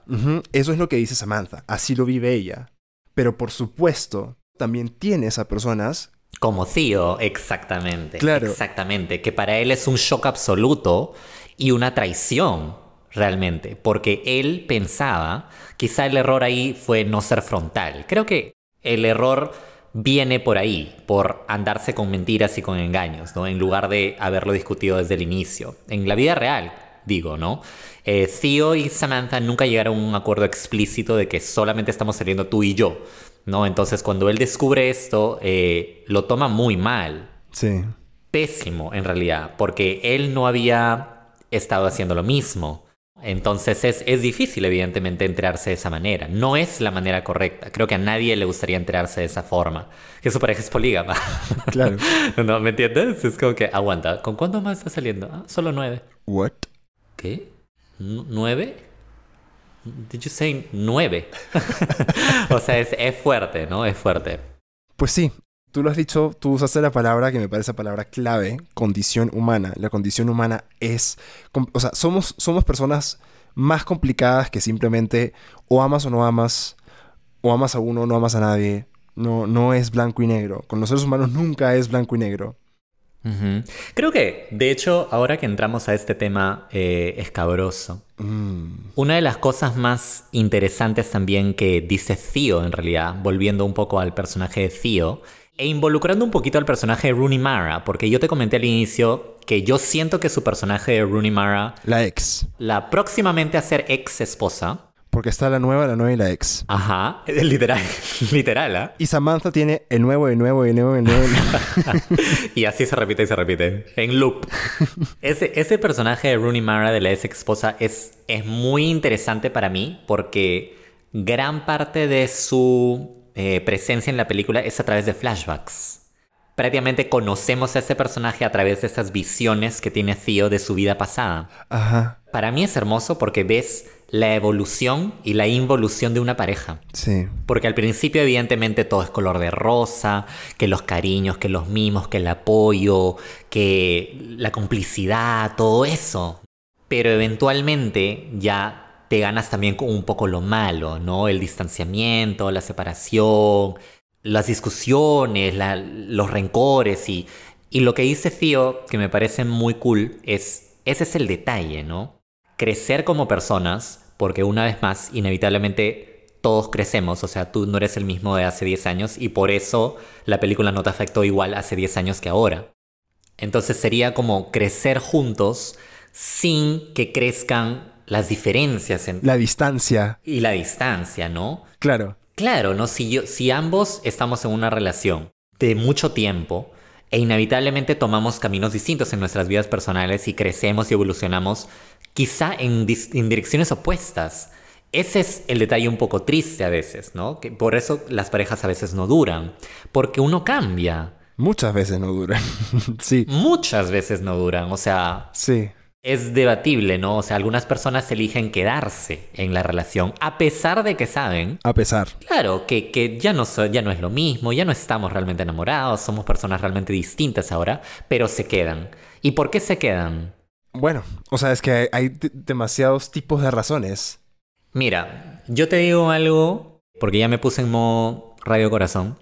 Eso es lo que dice Samantha, así lo vive ella. Pero por supuesto, también tienes a personas... Como Theo, exactamente. Claro. Exactamente, que para él es un shock absoluto y una traición, realmente, porque él pensaba, quizá el error ahí fue no ser frontal. Creo que el error viene por ahí, por andarse con mentiras y con engaños, ¿no? En lugar de haberlo discutido desde el inicio. En la vida real, digo, ¿no? Eh, Theo y Samantha nunca llegaron a un acuerdo explícito de que solamente estamos saliendo tú y yo, ¿no? Entonces cuando él descubre esto, eh, lo toma muy mal. Sí. Pésimo, en realidad, porque él no había estado haciendo lo mismo. Entonces es, es, difícil, evidentemente, enterarse de esa manera. No es la manera correcta. Creo que a nadie le gustaría enterarse de esa forma. Que su pareja es polígama. Claro. ¿No me entiendes? Es como que, aguanta. ¿Con cuánto más está saliendo? Ah, solo nueve. What? ¿Qué? ¿Nueve? Did you say nueve? o sea, es, es fuerte, ¿no? Es fuerte. Pues sí, tú lo has dicho, tú usaste la palabra que me parece la palabra clave, condición humana. La condición humana es, o sea, somos, somos personas más complicadas que simplemente o amas o no amas, o amas a uno o no amas a nadie. No, no es blanco y negro. Con los seres humanos nunca es blanco y negro. Creo que, de hecho, ahora que entramos a este tema eh, escabroso, mm. una de las cosas más interesantes también que dice Theo, en realidad, volviendo un poco al personaje de Theo, e involucrando un poquito al personaje de Rooney Mara, porque yo te comenté al inicio que yo siento que su personaje de Rooney Mara, la ex, la próximamente a ser ex esposa, porque está la nueva, la nueva y la ex. Ajá, literal, literal, ¿ah? Y Samantha tiene el nuevo, el nuevo, el nuevo, el nuevo. y así se repite y se repite, en loop. ese, ese personaje de Rooney Mara, de la ex esposa, es, es muy interesante para mí porque gran parte de su eh, presencia en la película es a través de flashbacks. Prácticamente conocemos a ese personaje a través de esas visiones que tiene Theo de su vida pasada. Ajá. Para mí es hermoso porque ves la evolución y la involución de una pareja. Sí. Porque al principio evidentemente todo es color de rosa, que los cariños, que los mimos, que el apoyo, que la complicidad, todo eso. Pero eventualmente ya te ganas también un poco lo malo, ¿no? El distanciamiento, la separación, las discusiones, los rencores y, y lo que dice Theo, que me parece muy cool, es, ese es el detalle, ¿no? Crecer como personas, porque una vez más, inevitablemente todos crecemos, o sea, tú no eres el mismo de hace 10 años y por eso la película no te afectó igual hace 10 años que ahora. Entonces sería como crecer juntos sin que crezcan las diferencias en... La distancia. Y la distancia, ¿no? Claro. Claro, ¿no? Si, yo, si ambos estamos en una relación de mucho tiempo e inevitablemente tomamos caminos distintos en nuestras vidas personales y crecemos y evolucionamos, quizá en, en direcciones opuestas. Ese es el detalle un poco triste a veces, ¿no? Que por eso las parejas a veces no duran, porque uno cambia. Muchas veces no duran. sí. Muchas veces no duran, o sea... Sí es debatible, ¿no? O sea, algunas personas eligen quedarse en la relación a pesar de que saben. A pesar. Claro, que, que ya, no, ya no es lo mismo, ya no estamos realmente enamorados, somos personas realmente distintas ahora, pero se quedan. ¿Y por qué se quedan? Bueno, o sea, es que hay, demasiados tipos de razones. Mira, yo te digo algo, porque ya me puse en modo radio corazón.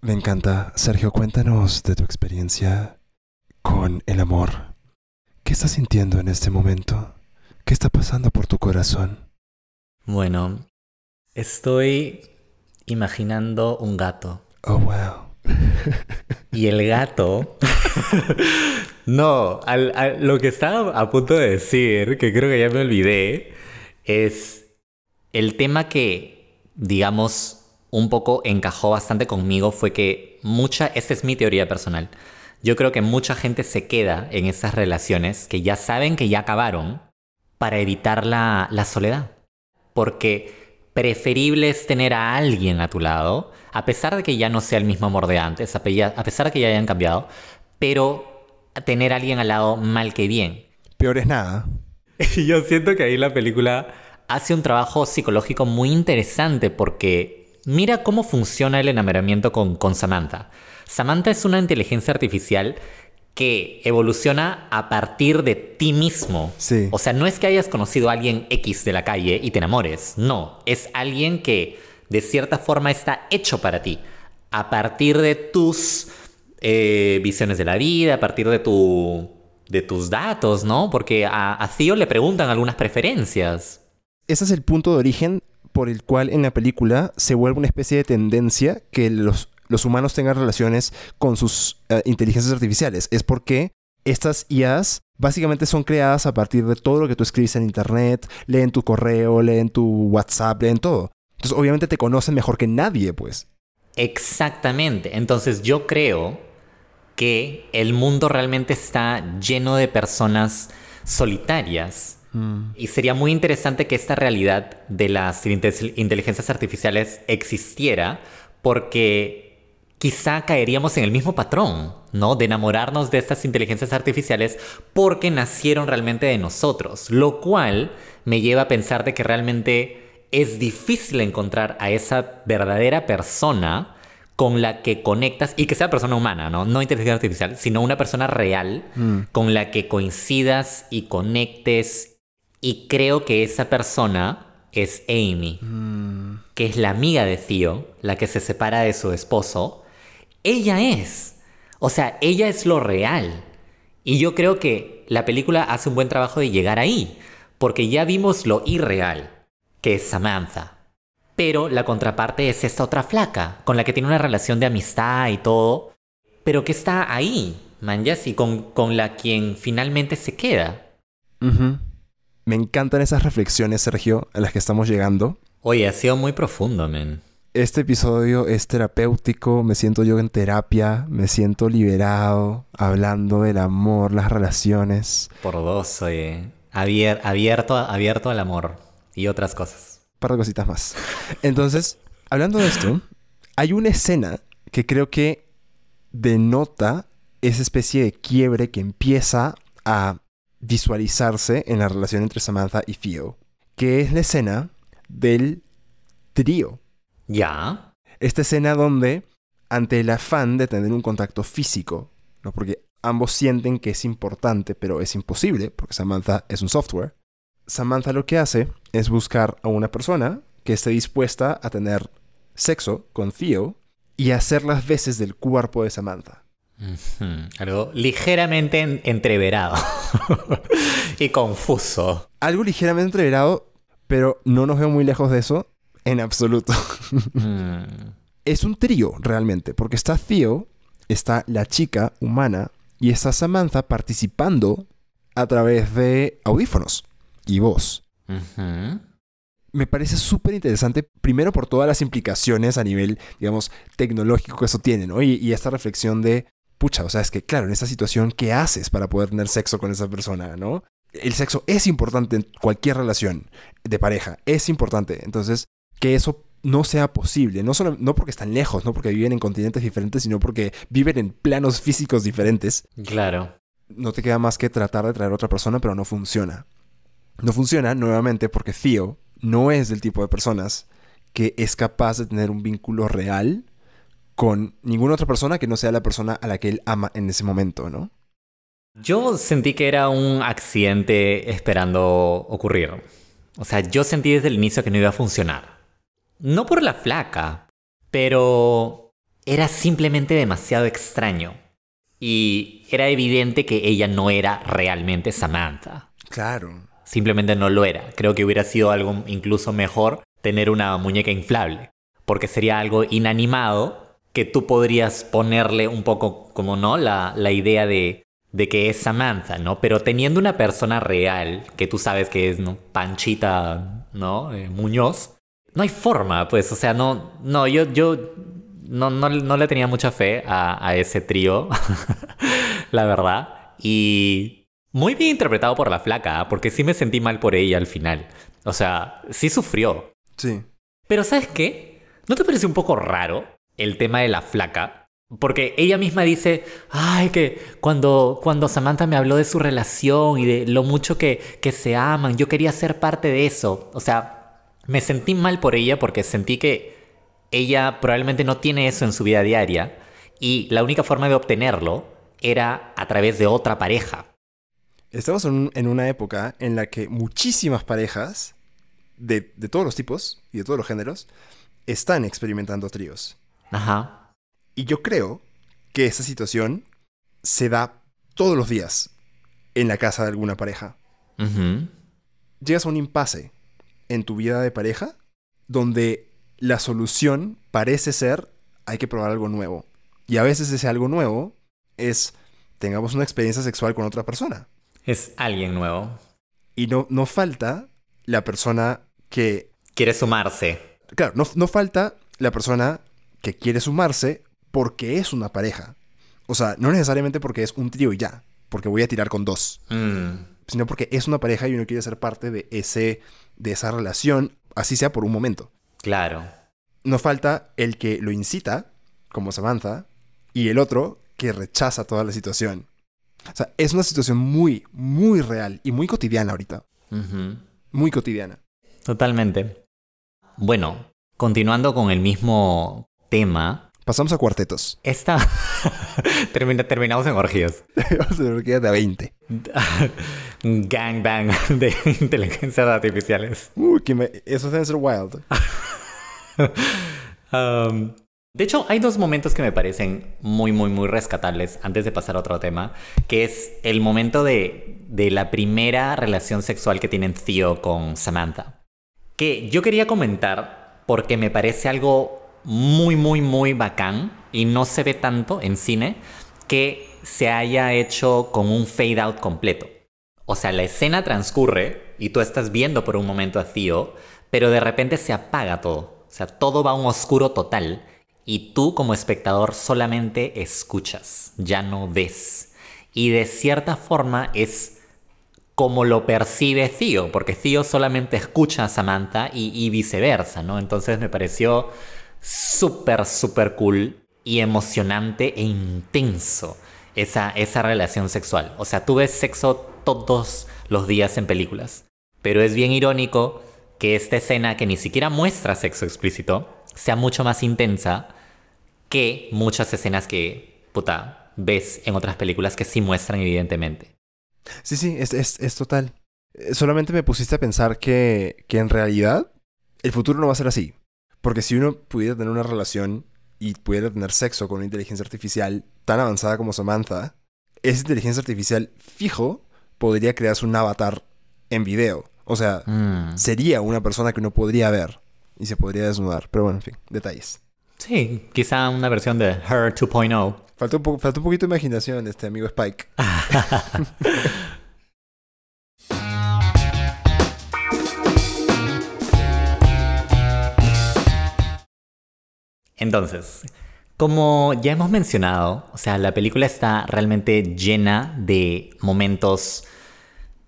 Me encanta. Sergio, cuéntanos de tu experiencia con el amor. ¿Qué estás sintiendo en este momento? ¿Qué está pasando por tu corazón? Bueno, estoy imaginando un gato. Oh, wow. y el gato... no, lo que estaba a punto de decir, que creo que ya me olvidé, es el tema que, digamos, un poco encajó bastante conmigo fue que mucha, esta es mi teoría personal, yo creo que mucha gente se queda en esas relaciones que ya saben que ya acabaron para evitar la, soledad. Porque preferible es tener a alguien a tu lado, a pesar de que ya no sea el mismo amor de antes, a pesar de que ya hayan cambiado, pero tener a alguien al lado mal que bien. Peor es nada. Y yo siento que ahí la película hace un trabajo psicológico muy interesante porque mira cómo funciona el enamoramiento con, con Samantha. Samantha es una inteligencia artificial que evoluciona a partir de ti mismo. Sí. O sea, no es que hayas conocido a alguien X de la calle y te enamores. No, es alguien que de cierta forma está hecho para ti. A partir de tus eh, visiones de la vida, a partir de, tu, de tus datos, ¿no? Porque a, a Theo le preguntan algunas preferencias. Ese es el punto de origen por el cual en la película se vuelve una especie de tendencia que los los humanos tengan relaciones con sus eh, inteligencias artificiales. Es porque estas IAs básicamente son creadas a partir de todo lo que tú escribes en internet, leen tu correo, leen tu WhatsApp, leen todo. Entonces, obviamente te conocen mejor que nadie, pues. Exactamente. Entonces yo creo que el mundo realmente está lleno de personas solitarias. Y sería muy interesante que esta realidad de las inteligencias artificiales existiera porque quizá caeríamos en el mismo patrón, ¿no? De enamorarnos de estas inteligencias artificiales porque nacieron realmente de nosotros, lo cual me lleva a pensar de que realmente es difícil encontrar a esa verdadera persona con la que conectas y que sea persona humana, ¿no? No inteligencia artificial, sino una persona real Mm. con la que coincidas y conectes. Y creo que esa persona es Amy, Mm. que es la amiga de Theo, la que se separa de su esposo. Ella es. O sea, ella es lo real. Y yo creo que la película hace un buen trabajo de llegar ahí, porque ya vimos lo irreal, que es Samantha. Pero la contraparte es esta otra flaca, con la que tiene una relación de amistad y todo, pero que está ahí, y con, con la quien finalmente se queda. Me encantan esas reflexiones, Sergio, a las que estamos llegando. Oye, ha sido muy profundo, men. Este episodio es terapéutico, me siento yo en terapia, me siento liberado, hablando del amor, las relaciones, Por dos, oye. Abier- abierto, abierto al amor y otras cosas. un par de cositas más. Entonces, hablando de esto, hay una escena que creo que denota esa especie de quiebre que empieza a visualizarse en la relación entre Samantha y Theo, que es la escena del trío. Ya. Esta escena donde, ante el afán de tener un contacto físico, ¿no? porque ambos sienten que es importante, pero es imposible, porque Samantha es un software, Samantha lo que hace es buscar a una persona que esté dispuesta a tener sexo con Theo y hacer las veces del cuerpo de Samantha. Algo ligeramente en- entreverado y confuso. Algo ligeramente entreverado, pero no nos veo muy lejos de eso en absoluto. Mm, es un trío realmente, porque está Theo, está la chica humana y está Samantha participando a través de audífonos y voz. Me parece súper interesante, primero por todas las implicaciones a nivel, digamos, tecnológico que eso tiene, ¿no? Y, y esta reflexión de, pucha, o sea, es que, claro, en esta situación, ¿qué haces para poder tener sexo con esa persona, ¿no? El sexo es importante en cualquier relación de pareja, es importante. Entonces, que eso no sea posible, no, solo, no porque están lejos, no porque viven en continentes diferentes, sino porque viven en planos físicos diferentes, Claro. no te queda más que tratar de traer a otra persona, pero no funciona. No funciona nuevamente porque Theo no es del tipo de personas que es capaz de tener un vínculo real con ninguna otra persona que no sea la persona a la que él ama en ese momento, ¿no? Yo sentí que era un accidente esperando ocurrir. O sea, yo sentí desde el inicio que no iba a funcionar. No por la flaca, pero era simplemente demasiado extraño. Y era evidente que ella no era realmente Samantha. Claro. Simplemente no lo era. Creo que hubiera sido algo incluso mejor tener una muñeca inflable. Porque sería algo inanimado que tú podrías ponerle un poco como, ¿no? La, la idea de, de que es Samantha, ¿no? Pero teniendo una persona real, que tú sabes que es, ¿no? Panchita, ¿no? Eh, Muñoz. No hay forma, pues, o sea, no, no, yo, yo no, no, no le tenía mucha fe a, a ese trío, la verdad. Y muy bien interpretado por la flaca, ¿ah? porque sí me sentí mal por ella al final. O sea, sí sufrió. Sí. Pero ¿sabes qué? ¿No te parece un poco raro el tema de la flaca? Porque ella misma dice, ay, que cuando, cuando Samantha me habló de su relación y de lo mucho que, que se aman, yo quería ser parte de eso. O sea, me sentí mal por ella porque sentí que ella probablemente no tiene eso en su vida diaria y la única forma de obtenerlo era a través de otra pareja. Estamos en, un- en una época en la que muchísimas parejas de, de todos los tipos y de todos los géneros están experimentando tríos. Ajá. Y yo creo que esa situación se da todos los días en la casa de alguna pareja. Llegas a un impasse en tu vida de pareja donde la solución parece ser hay que probar algo nuevo. Y a veces ese algo nuevo es tengamos una experiencia sexual con otra persona. Es alguien nuevo. Y no, no falta la persona que... Quiere sumarse. Claro, no, no falta la persona que quiere sumarse porque es una pareja. O sea, no necesariamente porque es un trío y ya, porque voy a tirar con dos, Mm, sino porque es una pareja y uno quiere ser parte de, ese, de esa relación, así sea por un momento. claro. No falta el que lo incita, como Samantha, y el otro que rechaza toda la situación. O sea, es una situación muy, muy real y muy cotidiana ahorita. Ujú. Muy cotidiana. Totalmente. Bueno, continuando con el mismo tema, Pasamos a cuartetos. esta... Termina- terminamos en orgías. Ver que queda de a 20. Un gangbang de inteligencias artificiales. Uy, que me... eso debe ser wild. Um, de hecho, hay dos momentos que me parecen muy, muy, muy rescatables antes de pasar a otro tema, que es el momento de, de la primera relación sexual que tienen Theo con Samantha. Que yo quería comentar porque me parece algo muy, muy, muy bacán y no se ve tanto en cine que se haya hecho con un fade out completo. O sea, la escena transcurre y tú estás viendo por un momento a Theo, pero de repente se apaga todo. O sea, todo va a un oscuro total y tú como espectador solamente escuchas, ya no ves. Y de cierta forma es como lo percibe Theo, porque Theo solamente escucha a Samantha y, y viceversa, ¿no? Entonces me pareció súper, súper cool y emocionante e intenso esa, esa relación sexual. O sea, tú ves sexo todos los días en películas, pero es bien irónico que esta escena que ni siquiera muestra sexo explícito sea mucho más intensa que muchas escenas que, puta, ves en otras películas que sí muestran evidentemente. Sí, sí, es, es, es total. Eh, Solamente me pusiste a pensar que, que en realidad el futuro no va a ser así. Porque si uno pudiera tener una relación y pudiera tener sexo con una inteligencia artificial tan avanzada como Samantha, esa inteligencia artificial fijo podría crearse un avatar en video. O sea, Mm. sería una persona que uno podría ver y se podría desnudar. Pero bueno, en fin, detalles. Sí, quizá una versión de Her 2.0. Falta un, po- un poquito de imaginación, este amigo Spike. Entonces, como ya hemos mencionado, o sea, la película está realmente llena de momentos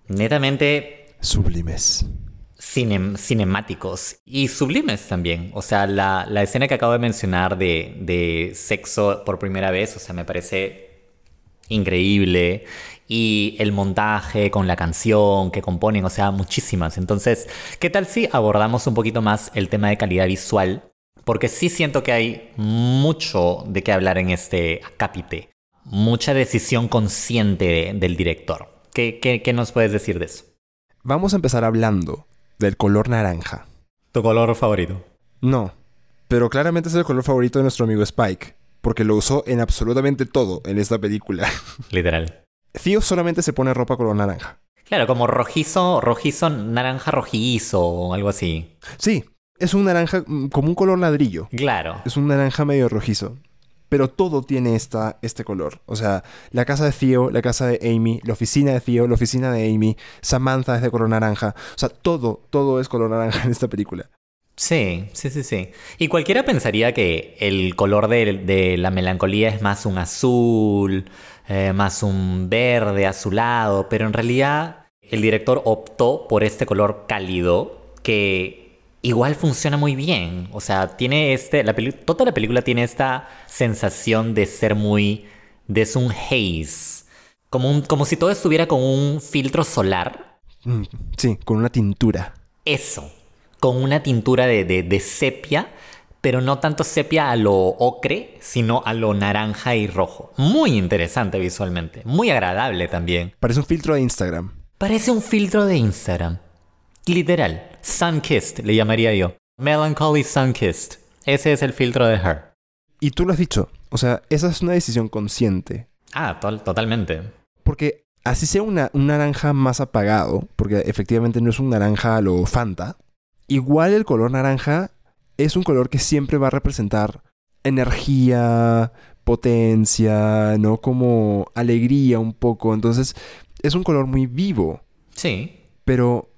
netamente Sublimes. cinem- cinemáticos y sublimes también. O sea, la, la escena que acabo de mencionar de, de sexo por primera vez, o sea, me parece increíble. Y el montaje con la canción que componen, o sea, muchísimas. Entonces, ¿qué tal si abordamos un poquito más el tema de calidad visual? Porque sí siento que hay mucho de qué hablar en este capítulo. Mucha decisión consciente de- del director. ¿Qué, qué, qué nos puedes decir de eso? Vamos a empezar hablando del color naranja. ¿Tu color favorito? No, pero claramente es el color favorito de nuestro amigo Spike, porque lo usó en absolutamente todo en esta película. Literal. Theo solamente se pone ropa color naranja. Claro, como rojizo, rojizo, naranja rojizo o algo así. Sí, es un naranja mm, como un color ladrillo. Claro. Es un naranja medio rojizo. Pero todo tiene esta, este color. O sea, la casa de Theo, la casa de Amy, la oficina de Theo, la oficina de Amy, Samantha es de color naranja. O sea, todo, todo es color naranja en esta película. Sí, sí, sí, sí. Y cualquiera pensaría que el color de, de la melancolía es más un azul, eh, más un verde azulado, pero en realidad el director optó por este color cálido que igual funciona muy bien. O sea, tiene este, la toda la película tiene esta sensación de ser muy, de es un haze, como, un, como si todo estuviera con un filtro solar Mm, sí, con una tintura. eso, con una tintura de, de- de sepia, pero no tanto sepia a lo ocre, sino a lo naranja y rojo. Muy interesante visualmente, muy agradable también. Parece un filtro de Instagram. Parece un filtro de Instagram. Literal, Sunkissed le llamaría yo. Melancholy Sunkissed. Ese es el filtro de Her. Y tú lo has dicho. O sea, esa es una decisión consciente. Ah, totalmente. Porque así sea una, un naranja más apagado, porque efectivamente no es un naranja a lo Fanta, igual el color naranja es un color que siempre va a representar energía, potencia, ¿no? Como alegría un poco. Entonces, es un color muy vivo. Sí. Pero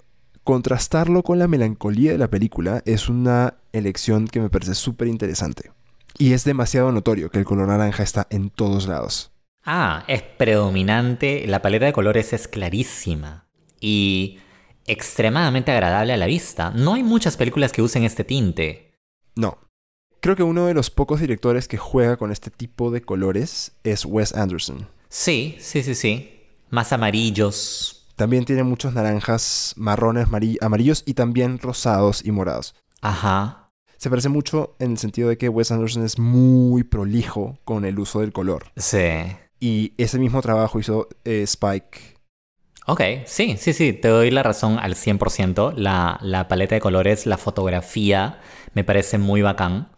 contrastarlo con la melancolía de la película es una elección que me parece súper interesante. Y es demasiado notorio que el color naranja está en todos lados. Ah, es predominante, la paleta de colores es clarísima y extremadamente agradable a la vista. No hay muchas películas que usen este tinte. No. Creo que uno de los pocos directores que juega con este tipo de colores es Wes Anderson. Sí, sí, sí, sí. Más amarillos. También tiene muchos naranjas, marrones, amarillos y también rosados y morados. Ajá. Se parece mucho en el sentido de que Wes Anderson es muy prolijo con el uso del color. Sí. Y ese mismo trabajo hizo eh, Spike. Ok, sí, sí, sí, te doy la razón al 100%. La, la paleta de colores, la fotografía, me parece muy bacán.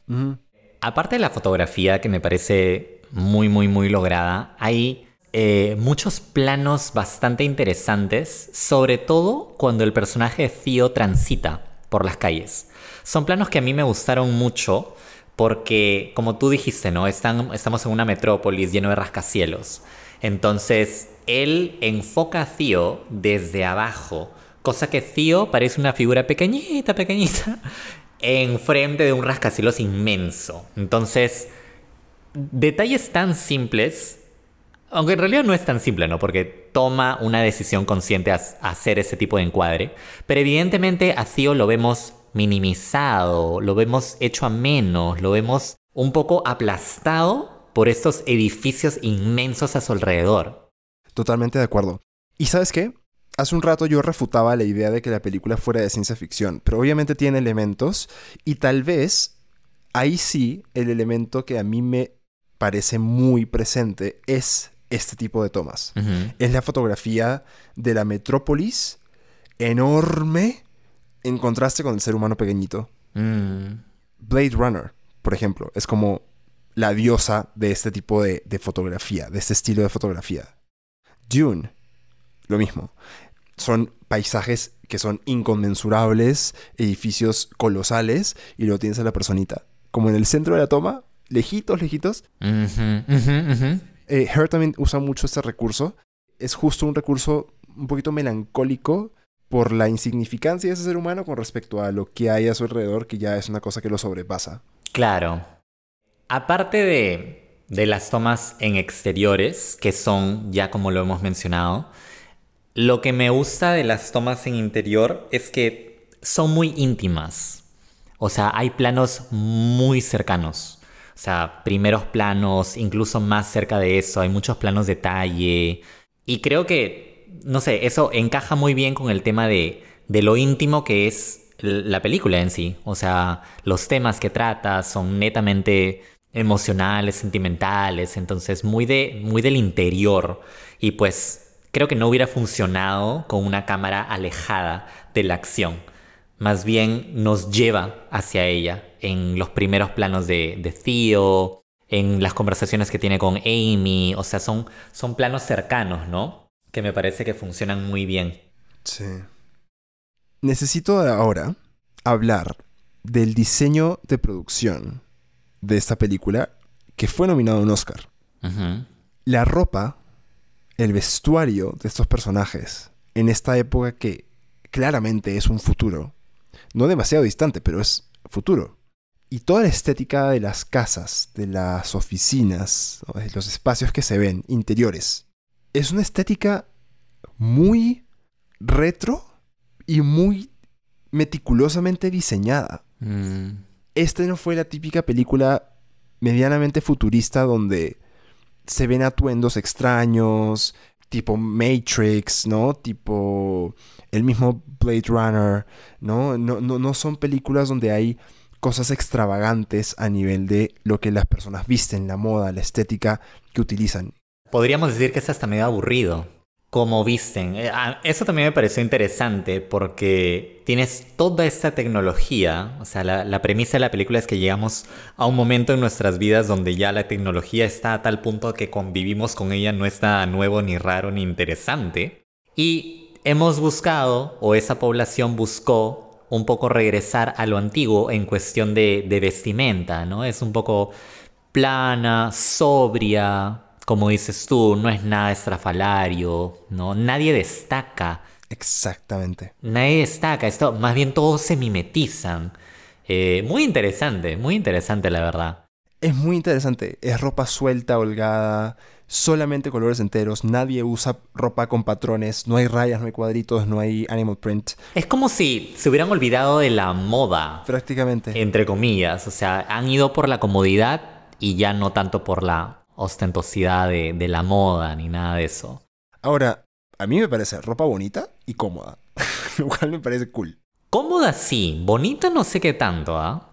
Aparte de la fotografía, que me parece muy, muy, muy lograda, hay eh, muchos planos bastante interesantes, sobre todo cuando el personaje de Theo transita por las calles. Son planos que a mí me gustaron mucho porque, como tú dijiste, ¿no? estamos en una metrópolis lleno de rascacielos. Entonces, él enfoca a Theo desde abajo, cosa que Theo parece una figura pequeñita, pequeñita, enfrente de un rascacielos inmenso. Entonces, detalles tan simples, aunque en realidad no es tan simple, ¿no? Porque toma una decisión consciente a, hacer ese tipo de encuadre, pero evidentemente a lo vemos minimizado, lo vemos hecho a menos, lo vemos un poco aplastado por estos edificios inmensos a su alrededor. Totalmente de acuerdo. ¿Y sabes qué? Hace un rato yo refutaba la idea de que la película fuera de ciencia ficción, pero obviamente tiene elementos y tal vez ahí sí el elemento que a mí me parece muy presente es este tipo de tomas. Es la fotografía de la metrópolis enorme en contraste con el ser humano pequeñito. Mm. Blade Runner, por ejemplo, es como la diosa de este tipo de, fotografía, de este estilo de fotografía. Dune, lo mismo. Son paisajes que son inconmensurables, edificios colosales, y luego tienes a la personita. Como en el centro de la toma, lejitos, lejitos. Eh, también usa mucho este recurso. Es justo un recurso un poquito melancólico por la insignificancia de ese ser humano con respecto a lo que hay a su alrededor, que ya es una cosa que lo sobrepasa. Claro. Aparte de, de las tomas en exteriores, que son, ya como lo hemos mencionado, lo que me gusta de las tomas en interior es que son muy íntimas. O sea, hay planos muy cercanos. O sea, primeros planos, incluso más cerca de eso, hay muchos planos detalle. Y creo que no sé, eso encaja muy bien con el tema de, de lo íntimo que es la película en sí. O sea, los temas que trata son netamente emocionales, sentimentales, entonces muy, de, muy del interior. Y pues creo que no hubiera funcionado con una cámara alejada de la acción. Más bien nos lleva hacia ella en los primeros planos de, de Theo, en las conversaciones que tiene con Amy. O sea, son, son planos cercanos, ¿no? que me parece que funcionan muy bien. Sí. Necesito ahora hablar del diseño de producción de esta película que fue nominado a un Oscar. La ropa, el vestuario de estos personajes en esta época que claramente es un futuro, no demasiado distante, pero es futuro. Y toda la estética de las casas, de las oficinas, de los espacios que se ven, interiores, es una estética muy retro y muy meticulosamente diseñada. Mm. Esta no fue la típica película medianamente futurista donde se ven atuendos extraños, tipo Matrix, ¿no? Tipo el mismo Blade Runner, ¿no? No, no, no son películas donde hay cosas extravagantes a nivel de lo que las personas visten, la moda, la estética que utilizan. Podríamos decir que es hasta medio aburrido. Como visten. Eh, eso también me pareció interesante porque tienes toda esta tecnología. O sea, la, premisa de la película es que llegamos a un momento en nuestras vidas donde ya la tecnología está a tal punto que convivimos con ella no está nuevo, ni raro, ni interesante. Y hemos buscado, o esa población buscó, un poco regresar a lo antiguo en cuestión de vestimenta, ¿no? Es un poco plana, sobria, como dices tú, no es nada estrafalario, ¿no? Nadie destaca, Exactamente. nadie destaca, esto, más bien todos se mimetizan. Eh, muy interesante, muy interesante la verdad. Es muy interesante. Es ropa suelta, holgada, solamente colores enteros. Nadie usa ropa con patrones. No hay rayas, no hay cuadritos, no hay animal print. Es como si se hubieran olvidado de la moda, Prácticamente. entre comillas, o sea, han ido por la comodidad y ya no tanto por la ostentosidad de, de la moda ni nada de eso. Ahora, a mí me parece ropa bonita y cómoda. Lo cual me parece cool. Cómoda sí, bonita no sé qué tanto, ¿ah?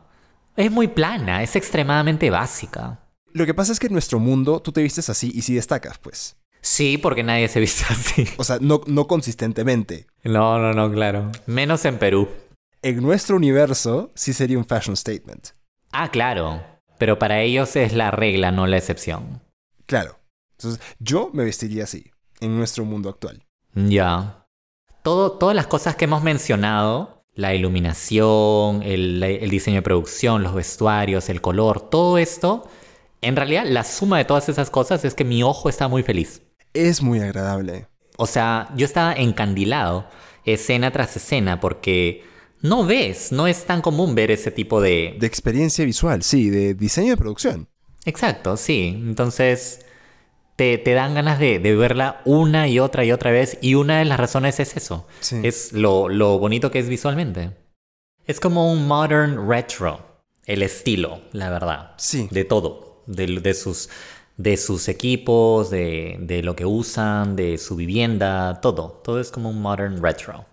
Es muy plana, es extremadamente básica. Lo que pasa es que en nuestro mundo tú te vistes así y sí destacas, pues. Sí, porque nadie se viste así. O sea, no, no consistentemente. No, no, no, claro. Menos en Perú. En nuestro universo sí sería un fashion statement. Ah, claro. Pero para ellos es la regla, no la excepción. Claro. Entonces, yo me vestiría así, en nuestro mundo actual. Ya. Todo, todas las cosas que hemos mencionado, la iluminación, el, el diseño de producción, los vestuarios, el color, todo esto, en realidad la suma de todas esas cosas es que mi ojo está muy feliz. Es muy agradable. O sea, yo estaba encandilado escena tras escena porque no ves, no es tan común ver ese tipo de... De experiencia visual, sí, de diseño de producción. Exacto, sí. Entonces te, te dan ganas de, de verla una y otra y otra vez y una de las razones es eso. Sí. Es lo, lo bonito que es visualmente. Es como un modern retro, el estilo, la verdad. Sí. De todo, de, de sus, de sus equipos, de, de lo que usan, de su vivienda, todo. Todo es como un modern retro.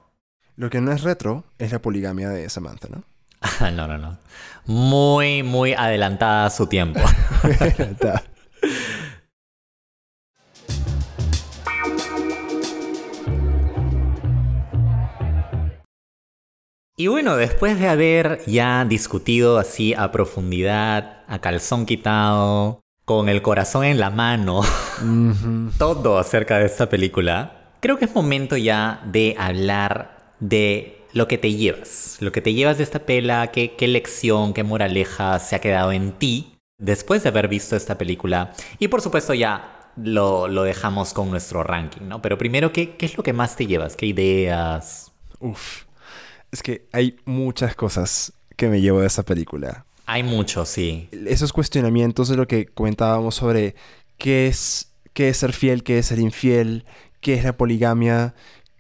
Lo que no es retro es la poligamia de Samantha, ¿no? no, no, no. Muy, muy adelantada a su tiempo. Y bueno, después de haber ya discutido así a profundidad, a calzón quitado, con el corazón en la mano, todo acerca de esta película, creo que es momento ya de hablar de lo que te llevas. Lo que te llevas de esta pela, qué, qué lección, qué moraleja se ha quedado en ti después de haber visto esta película. Y por supuesto ya lo, lo dejamos con nuestro ranking, ¿no? Pero primero, ¿qué, ¿qué es lo que más te llevas? ¿Qué ideas? Uf. Es que hay muchas cosas que me llevo de esa película. Hay mucho, sí. Esos cuestionamientos de lo que comentábamos sobre qué es, qué es ser fiel, qué es ser infiel, qué es la poligamia,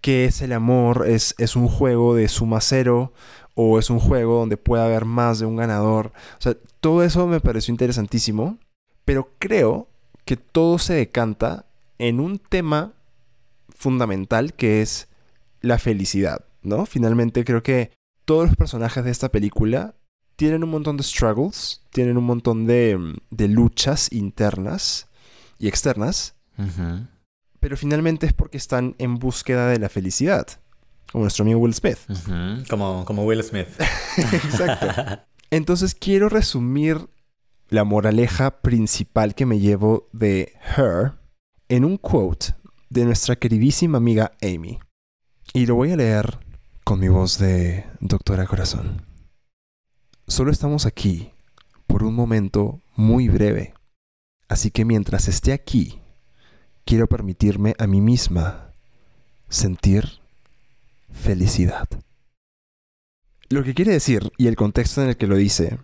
qué es el amor, es, es un juego de suma cero o es un juego donde puede haber más de un ganador. O sea, todo eso me pareció interesantísimo, pero creo que todo se decanta en un tema fundamental que es la felicidad, ¿no? Finalmente creo que todos los personajes de esta película tienen un montón de struggles, tienen un montón de, de luchas internas y externas, Ujú, pero finalmente es porque están en búsqueda de la felicidad, como nuestro amigo Will Smith. Como, como Will Smith. Exacto. Entonces quiero resumir la moraleja principal que me llevo de Her en un quote de nuestra queridísima amiga Amy. Y lo voy a leer con mi voz de Doctora Corazón. Solo estamos aquí por un momento muy breve. Así que mientras esté aquí, quiero permitirme a mí misma sentir felicidad. Lo que quiere decir, y el contexto en el que lo dice,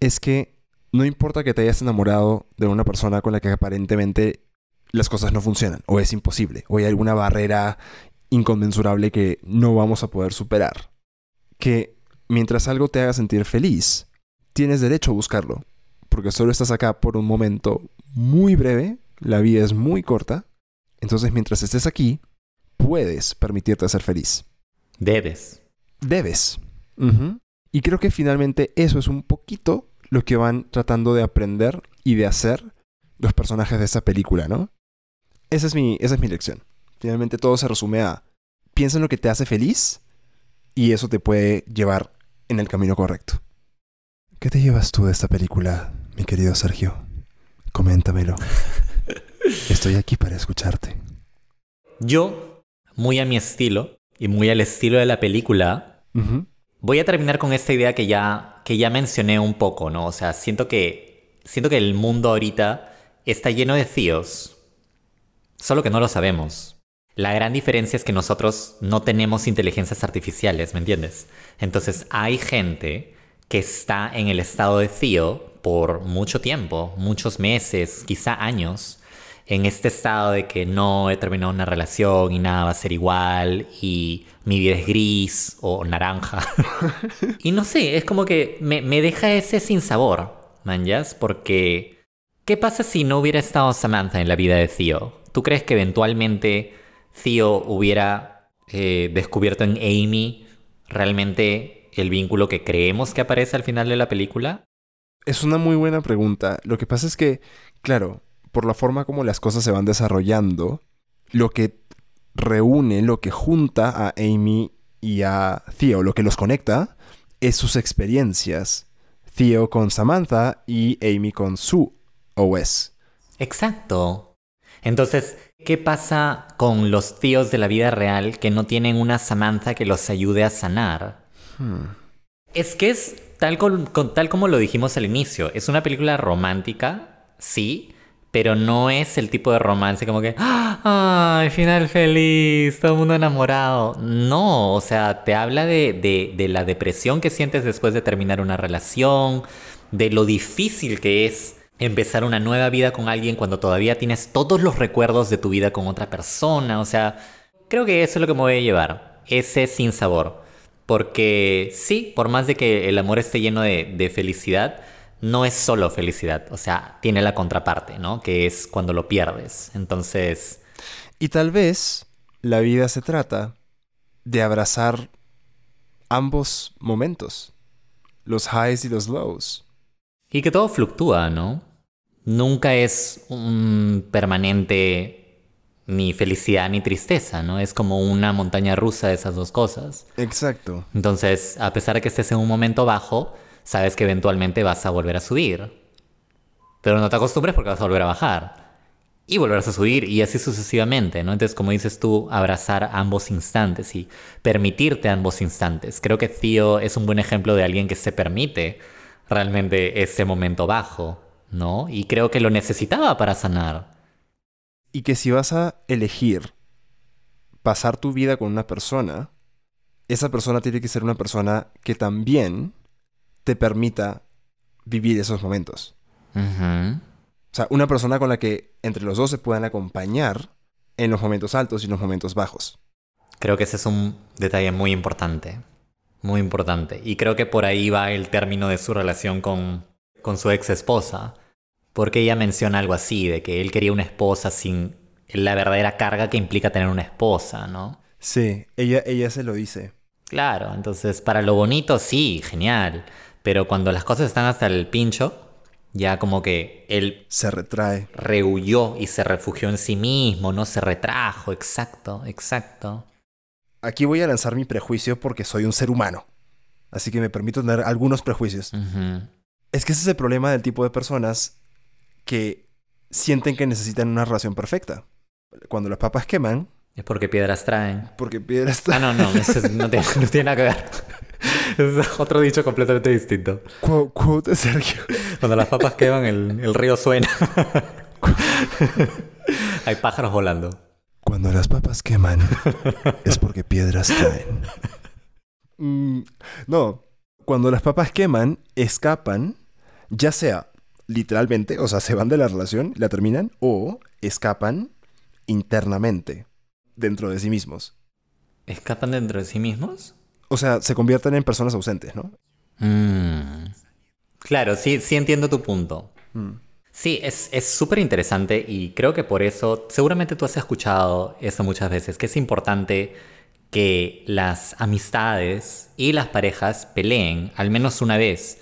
es que no importa que te hayas enamorado de una persona con la que aparentemente las cosas no funcionan, o es imposible, o hay alguna barrera inconmensurable que no vamos a poder superar. Que mientras algo te haga sentir feliz, tienes derecho a buscarlo, porque solo estás acá por un momento muy breve, la vida es muy corta, entonces mientras estés aquí, puedes permitirte ser feliz. Debes. Debes. Y creo que finalmente eso es un poquito lo que van tratando de aprender y de hacer los personajes de esta película, ¿no? Esa es mi, esa es mi lección. Finalmente todo se resume a piensa en lo que te hace feliz y eso te puede llevar en el camino correcto. ¿Qué te llevas tú de esta película, mi querido Sergio? Coméntamelo. Estoy aquí para escucharte. Yo, muy a mi estilo y muy al estilo de la película, voy a terminar con esta idea que ya, que ya mencioné un poco, ¿no? O sea, siento que siento que el mundo ahorita está lleno de tíos, solo que no lo sabemos. La gran diferencia es que nosotros no tenemos inteligencias artificiales, ¿me entiendes? Entonces hay gente que está en el estado de tío por mucho tiempo, muchos meses, quizá años, en este estado de que no he terminado una relación y nada va a ser igual y mi vida es gris o naranja. y no sé, es como que me, me deja ese sinsabor, manjas, porque ¿qué pasa si no hubiera estado Samantha en la vida de Theo? ¿Tú crees que eventualmente Theo hubiera eh, descubierto en Amy realmente el vínculo que creemos que aparece al final de la película? Es una muy buena pregunta. Lo que pasa es que, claro, por la forma como las cosas se van desarrollando, lo que reúne, lo que junta a Amy y a Theo, lo que los conecta, es sus experiencias. Theo con Samantha y Amy con su OS. Exacto. Entonces, ¿qué pasa con los tíos de la vida real que no tienen una Samantha que los ayude a sanar? Es que es tal, con- tal como lo dijimos al inicio, es una película romántica, sí, pero no es el tipo de romance como que, ¡ah! ¡Ay, final feliz! Todo el mundo enamorado. No, o sea, te habla de, de- la depresión que sientes después de terminar una relación, de lo difícil que es empezar una nueva vida con alguien cuando todavía tienes todos los recuerdos de tu vida con otra persona. O sea, creo que eso es lo que me voy a llevar, ese sinsabor. Porque sí, por más de que el amor esté lleno de, de felicidad, no es solo felicidad. O sea, tiene la contraparte, ¿no? Que es cuando lo pierdes. Entonces, Y tal vez la vida se trata de abrazar ambos momentos, los highs y los lows. y que todo fluctúa, ¿no? Nunca es un permanente ni felicidad ni tristeza, ¿no? Es como una montaña rusa de esas dos cosas. Exacto. Entonces, a pesar de que estés en un momento bajo, sabes que eventualmente vas a volver a subir. Pero no te acostumbres porque vas a volver a bajar. Y volverás a subir y así sucesivamente, ¿no? Entonces, como dices tú, abrazar ambos instantes y permitirte ambos instantes. Creo que Theo es un buen ejemplo de alguien que se permite realmente ese momento bajo, ¿no? Y creo que lo necesitaba para sanar. Y que si vas a elegir pasar tu vida con una persona, esa persona tiene que ser una persona que también te permita vivir esos momentos. O sea, una persona con la que entre los dos se puedan acompañar en los momentos altos y en los momentos bajos. Creo que ese es un detalle muy importante. Muy importante. Y creo que por ahí va el término de su relación con, con su ex esposa. Porque ella menciona algo así, de que él quería una esposa sin la verdadera carga que implica tener una esposa, ¿no? Sí, ella, ella se lo dice. Claro, entonces para lo bonito sí, genial. Pero cuando las cosas están hasta el pincho, ya como que él Se retrae. rehuyó y se refugió en sí mismo, no se retrajo, exacto, exacto. Aquí voy a lanzar mi prejuicio porque soy un ser humano. Así que me permito tener algunos prejuicios. Es que ese es el problema del tipo de personas que sienten que necesitan una relación perfecta. Cuando las papas queman, Es porque piedras traen. porque piedras... Ah, no, no, eso es- no, tiene, no tiene nada que ver. Es otro dicho completamente distinto. Qu- quote Sergio. Cuando las papas queman, el, el río suena. Hay pájaros volando. Cuando las papas queman, es porque piedras caen. Mm, no, cuando las papas queman, escapan, ya sea literalmente, o sea, se van de la relación, la terminan, o escapan internamente, dentro de sí mismos. ¿Escapan dentro de sí mismos? O sea, se convierten en personas ausentes, ¿no? Mm. Claro, sí, sí entiendo tu punto. Mm. Sí, es es súper interesante y creo que por eso, seguramente tú has escuchado eso muchas veces, que es importante que las amistades y las parejas peleen al menos una vez,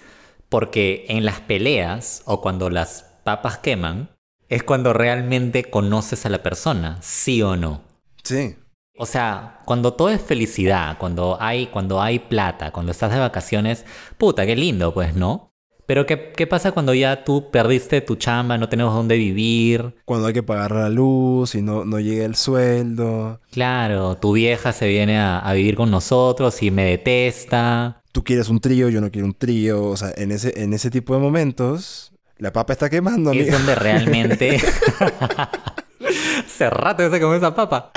porque en las peleas o cuando las papas queman, es cuando realmente conoces a la persona, sí o no. Sí. O sea, cuando todo es felicidad, cuando hay, cuando hay plata, cuando estás de vacaciones, puta, qué lindo, pues, ¿no? Pero ¿qué, qué pasa cuando ya tú perdiste tu chamba, no tenemos dónde vivir? Cuando hay que pagar la luz y no, no llega el sueldo. Claro, tu vieja se viene a, a vivir con nosotros y me detesta. Tú quieres un trío, yo no quiero un trío. O sea, en ese, en ese tipo de momentos, La papa está quemando, es amiga. donde realmente... Hace rato que se comió esa papa.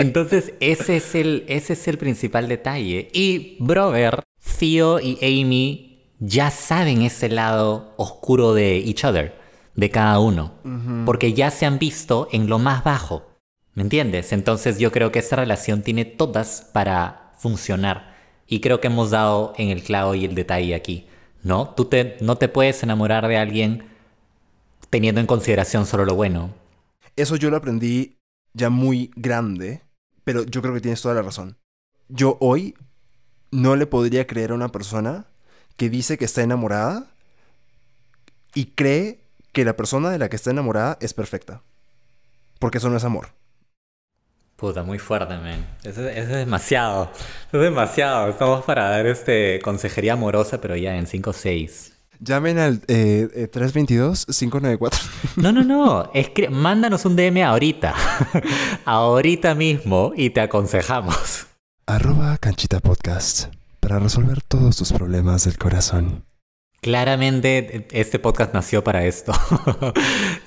Entonces, ese es, el, ese es el principal detalle. Y, brother, Theo y Amy ya saben ese lado oscuro de each other, de cada uno. Porque ya se han visto en lo más bajo. ¿Me entiendes? Entonces, yo creo que esta relación tiene todas para funcionar. Y creo que hemos dado en el clavo y el detalle aquí. ¿No? Tú te, no te puedes enamorar de alguien teniendo en consideración solo lo bueno. Eso yo lo aprendí ya muy grande, pero yo creo que tienes toda la razón. Yo hoy no le podría creer a una persona que dice que está enamorada y cree que la persona de la que está enamorada es perfecta. Porque eso no es amor. Puta, muy fuerte, man. Eso, es demasiado. Es demasiado. Estamos para dar este consejería amorosa, pero ya en 5 o 6. Llamen al eh, eh, 322-594. No, no, no. Escri- Mándanos un DM ahorita. ahorita mismo y te aconsejamos. Arroba Canchita Podcast para resolver todos tus problemas del corazón. Claramente este podcast nació para esto.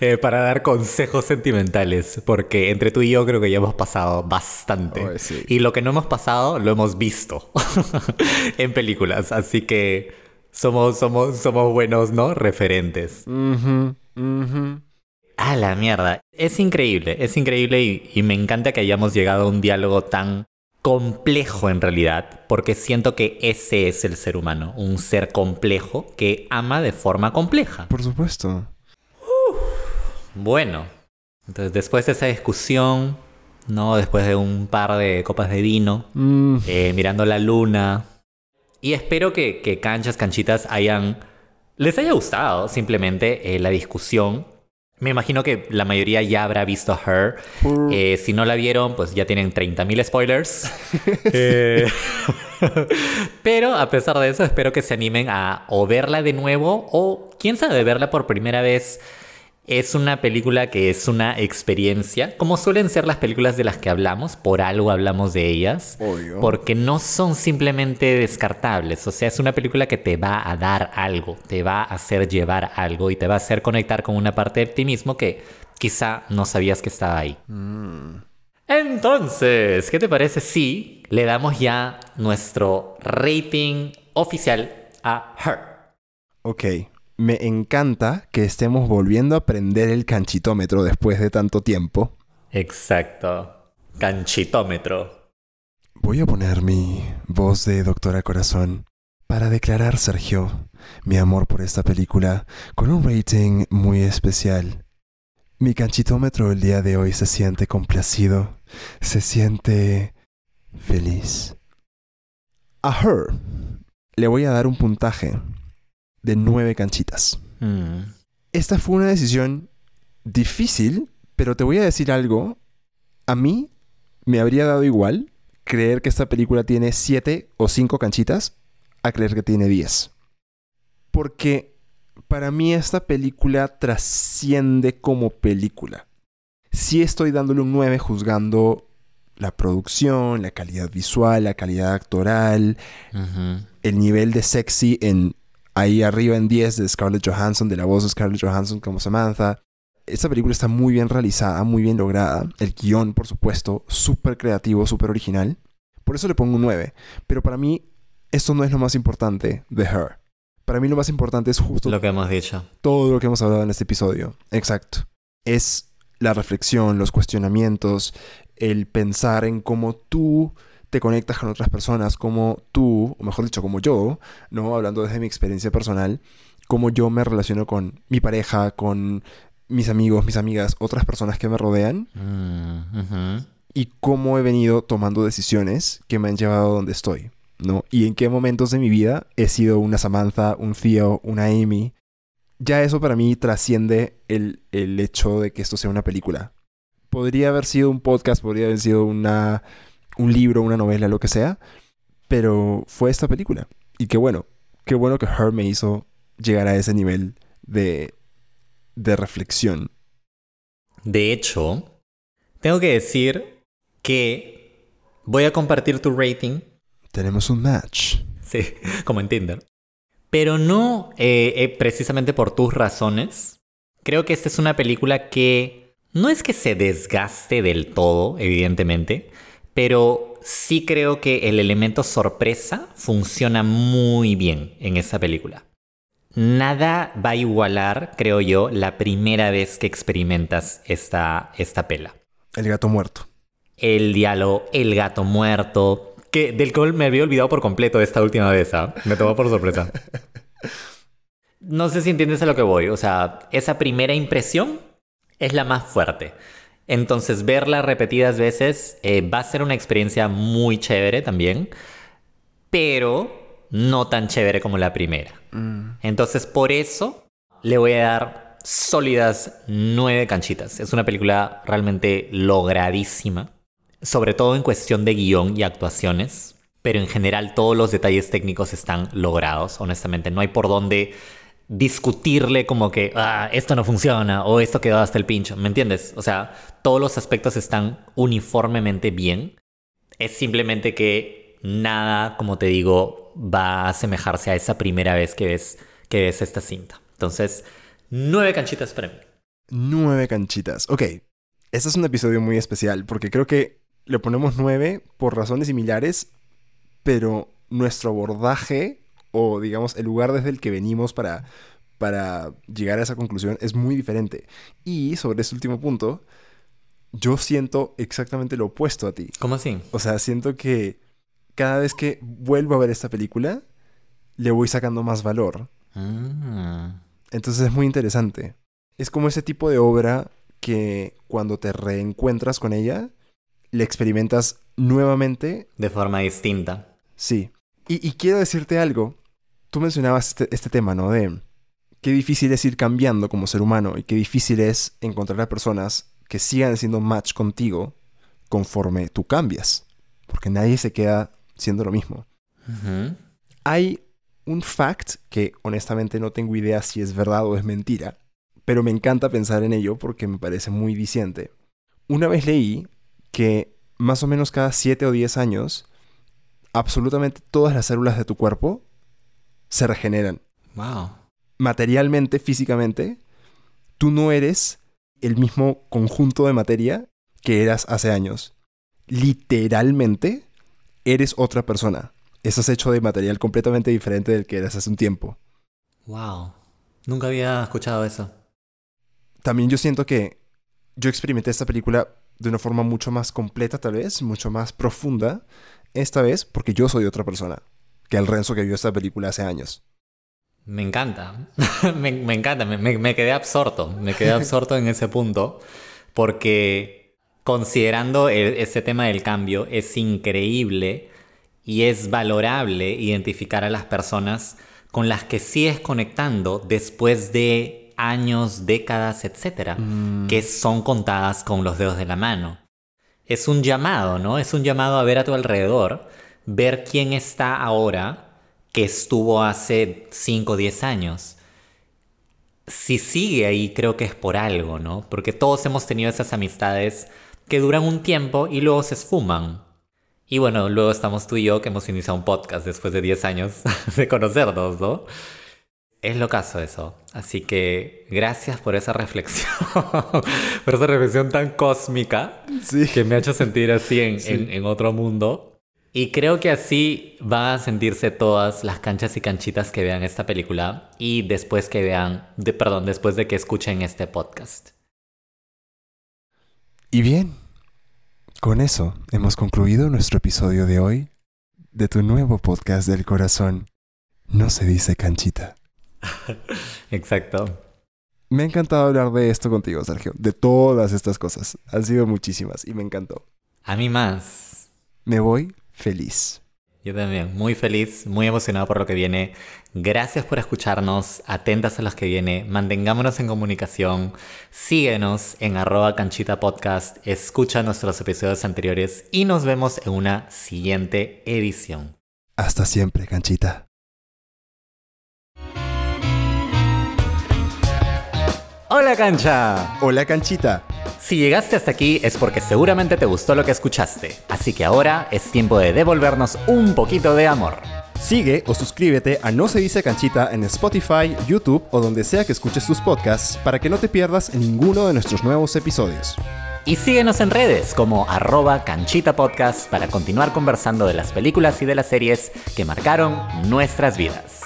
Eh, para dar consejos sentimentales. Porque entre tú y yo creo que ya hemos pasado bastante. Sí. Y lo que no hemos pasado lo hemos visto en películas. Así que somos, somos, somos buenos, ¿no? Referentes. Ujú, ujú. A la mierda. Es increíble, es increíble y, y me encanta que hayamos llegado a un diálogo tan complejo en realidad, porque siento que ese es el ser humano, un ser complejo que ama de forma compleja. Por supuesto. Bueno, entonces después de esa discusión, ¿no? Después de un par de copas de vino, Mm, eh, mirando la luna. Y espero que, que canchas, canchitas hayan... Les haya gustado simplemente eh, la discusión. Me imagino que la mayoría ya habrá visto Her. Eh, si no la vieron, pues ya tienen 30.000 spoilers. Eh, Pero a pesar de eso, espero que se animen a o verla de nuevo o, quién sabe, verla por primera vez. Es una película que es una experiencia, como suelen ser las películas de las que hablamos, por algo hablamos de ellas, Obvio. porque no son simplemente descartables, o sea, es una película que te va a dar algo, te va a hacer llevar algo y te va a hacer conectar con una parte de ti mismo que quizá no sabías que estaba ahí. Entonces, ¿qué te parece si le damos ya nuestro rating oficial a Her? Ok. Me encanta que estemos volviendo a aprender el canchitómetro después de tanto tiempo. Exacto. Canchitómetro. Voy a poner mi voz de doctora corazón para declarar, Sergio, mi amor por esta película con un rating muy especial. Mi canchitómetro el día de hoy se siente complacido, se siente feliz. A Her le voy a dar un puntaje de nueve canchitas. Mm. Esta fue una decisión difícil, pero te voy a decir algo. A mí me habría dado igual creer que esta película tiene 7 o 5 canchitas a creer que tiene 10. Porque para mí esta película trasciende como película. Sí estoy dándole un 9 juzgando la producción, la calidad visual, la calidad actoral, el nivel de sexy en ahí arriba en 10 de Scarlett Johansson, de la voz de Scarlett Johansson como Samantha. Esta película está muy bien realizada, muy bien lograda. El guion, por supuesto, súper creativo, súper original. Por eso le pongo un 9. Pero para mí, esto no es lo más importante de Her. Para mí lo más importante es justo Lo que hemos dicho. todo lo que hemos hablado en este episodio. Exacto. Es la reflexión, los cuestionamientos, el pensar en cómo tú te conectas con otras personas, cómo tú, o mejor dicho, como yo, ¿no? Hablando desde mi experiencia personal, cómo yo me relaciono con mi pareja, con mis amigos, mis amigas, otras personas que me rodean Mm, y cómo he venido tomando decisiones que me han llevado a donde estoy, ¿no? Y en qué momentos de mi vida he sido una Samantha, un Theo, una Amy. Ya eso para mí trasciende el, el hecho de que esto sea una película. Podría haber sido un podcast, podría haber sido una, un libro, una novela, lo que sea, pero fue esta película. Y qué bueno, qué bueno que Her me hizo llegar a ese nivel de, de reflexión. De hecho, tengo que decir que voy a compartir tu rating. Tenemos un match. Sí, como en Tinder. pero no eh, eh, precisamente por tus razones. Creo que esta es una película que no es que se desgaste del todo, evidentemente, pero sí creo que el elemento sorpresa funciona muy bien en esta película. Nada va a igualar, creo yo, la primera vez que experimentas esta, esta pela. El gato muerto. El diálogo, el gato muerto, que del cual me había olvidado por completo esta última vez, ¿ah? Me tomó por sorpresa. No sé si entiendes a lo que voy, o sea, esa primera impresión es la más fuerte. Entonces, verla repetidas veces eh, va a ser una experiencia muy chévere también, pero no tan chévere como la primera. Entonces, por eso le voy a dar sólidas nueve canchitas. Es una película realmente logradísima, sobre todo en cuestión de guion y actuaciones, pero en general todos los detalles técnicos están logrados, honestamente. No hay por dónde discutirle como que ah, esto no funciona o esto quedó hasta el pincho, ¿me entiendes? O sea, todos los aspectos están uniformemente bien. Es simplemente que nada, como te digo, va a asemejarse a esa primera vez que ves, que ves esta cinta. Entonces, nueve canchitas para mí. Nueve canchitas. Ok. Este es un episodio muy especial porque creo que le ponemos nueve por razones similares, pero nuestro abordaje o digamos el lugar desde el que venimos para, para llegar a esa conclusión es muy diferente. Y sobre este último punto, yo siento exactamente lo opuesto a ti. ¿Cómo así? O sea, siento que cada vez que vuelvo a ver esta película, le voy sacando más valor. Ah. Entonces es muy interesante. Es como ese tipo de obra que cuando te reencuentras con ella, le experimentas nuevamente. De forma distinta. Sí. Y, y quiero decirte algo. Tú mencionabas este, este tema, ¿no? De qué difícil es ir cambiando como ser humano y qué difícil es encontrar a personas que sigan siendo match contigo conforme tú cambias. Porque nadie se queda siendo lo mismo. Hay un fact que honestamente no tengo idea si es verdad o es mentira, pero me encanta pensar en ello porque me parece muy diciente. Una vez leí que más o menos cada 7 o 10 años, absolutamente todas las células de tu cuerpo se regeneran. Wow. Materialmente, físicamente, tú no eres el mismo conjunto de materia que eras hace años. Literalmente, eres otra persona. Estás hecho de material completamente diferente del que eras hace un tiempo. Wow. Nunca había escuchado eso. También yo siento que yo experimenté esta película de una forma mucho más completa, tal vez, mucho más profunda, esta vez porque yo soy otra persona que el Renzo que vio esta película hace años. Me encanta. me, me encanta. Me, me- me quedé absorto. Me quedé absorto en ese punto. Porque considerando el- ese tema del cambio, es increíble y es valorable identificar a las personas con las que sigues conectando después de años, décadas, etcétera, que son contadas con los dedos de la mano. Es un llamado, ¿no? Es un llamado a ver a tu alrededor, ver quién está ahora que estuvo hace 5 o 10 años. Si sigue ahí, creo que es por algo, ¿no? Porque todos hemos tenido esas amistades que duran un tiempo y luego se esfuman. Y bueno, luego estamos tú y yo que hemos iniciado un podcast después de 10 años de conocernos, ¿no? Es lo caso eso. Así que gracias por esa reflexión, por esa reflexión tan cósmica Sí. que me ha hecho sentir así en, en- en otro mundo. Y creo que así van a sentirse todas las canchas y canchitas que vean esta película y después que vean, de, perdón, después de que escuchen este podcast. Y bien, con eso hemos concluido nuestro episodio de hoy de tu nuevo podcast del corazón. No se dice canchita. Exacto. Me ha encantado hablar de esto contigo, Sergio. De todas estas cosas. Han sido muchísimas y me encantó. A mí más. Me voy feliz. Yo también, muy feliz, muy emocionado por lo que viene. Gracias por escucharnos, atentas a los que viene, mantengámonos en comunicación, síguenos en arroba canchita podcast, escucha nuestros episodios anteriores y nos vemos en una siguiente edición. Hasta siempre, canchita. Hola cancha. Hola, canchita. Si llegaste hasta aquí es porque seguramente te gustó lo que escuchaste, así que ahora es tiempo de devolvernos un poquito de amor. Sigue o suscríbete a No se dice canchita en Spotify, YouTube o donde sea que escuches tus podcasts para que no te pierdas ninguno de nuestros nuevos episodios. Y síguenos en redes como arroba canchita podcast para continuar conversando de las películas y de las series que marcaron nuestras vidas.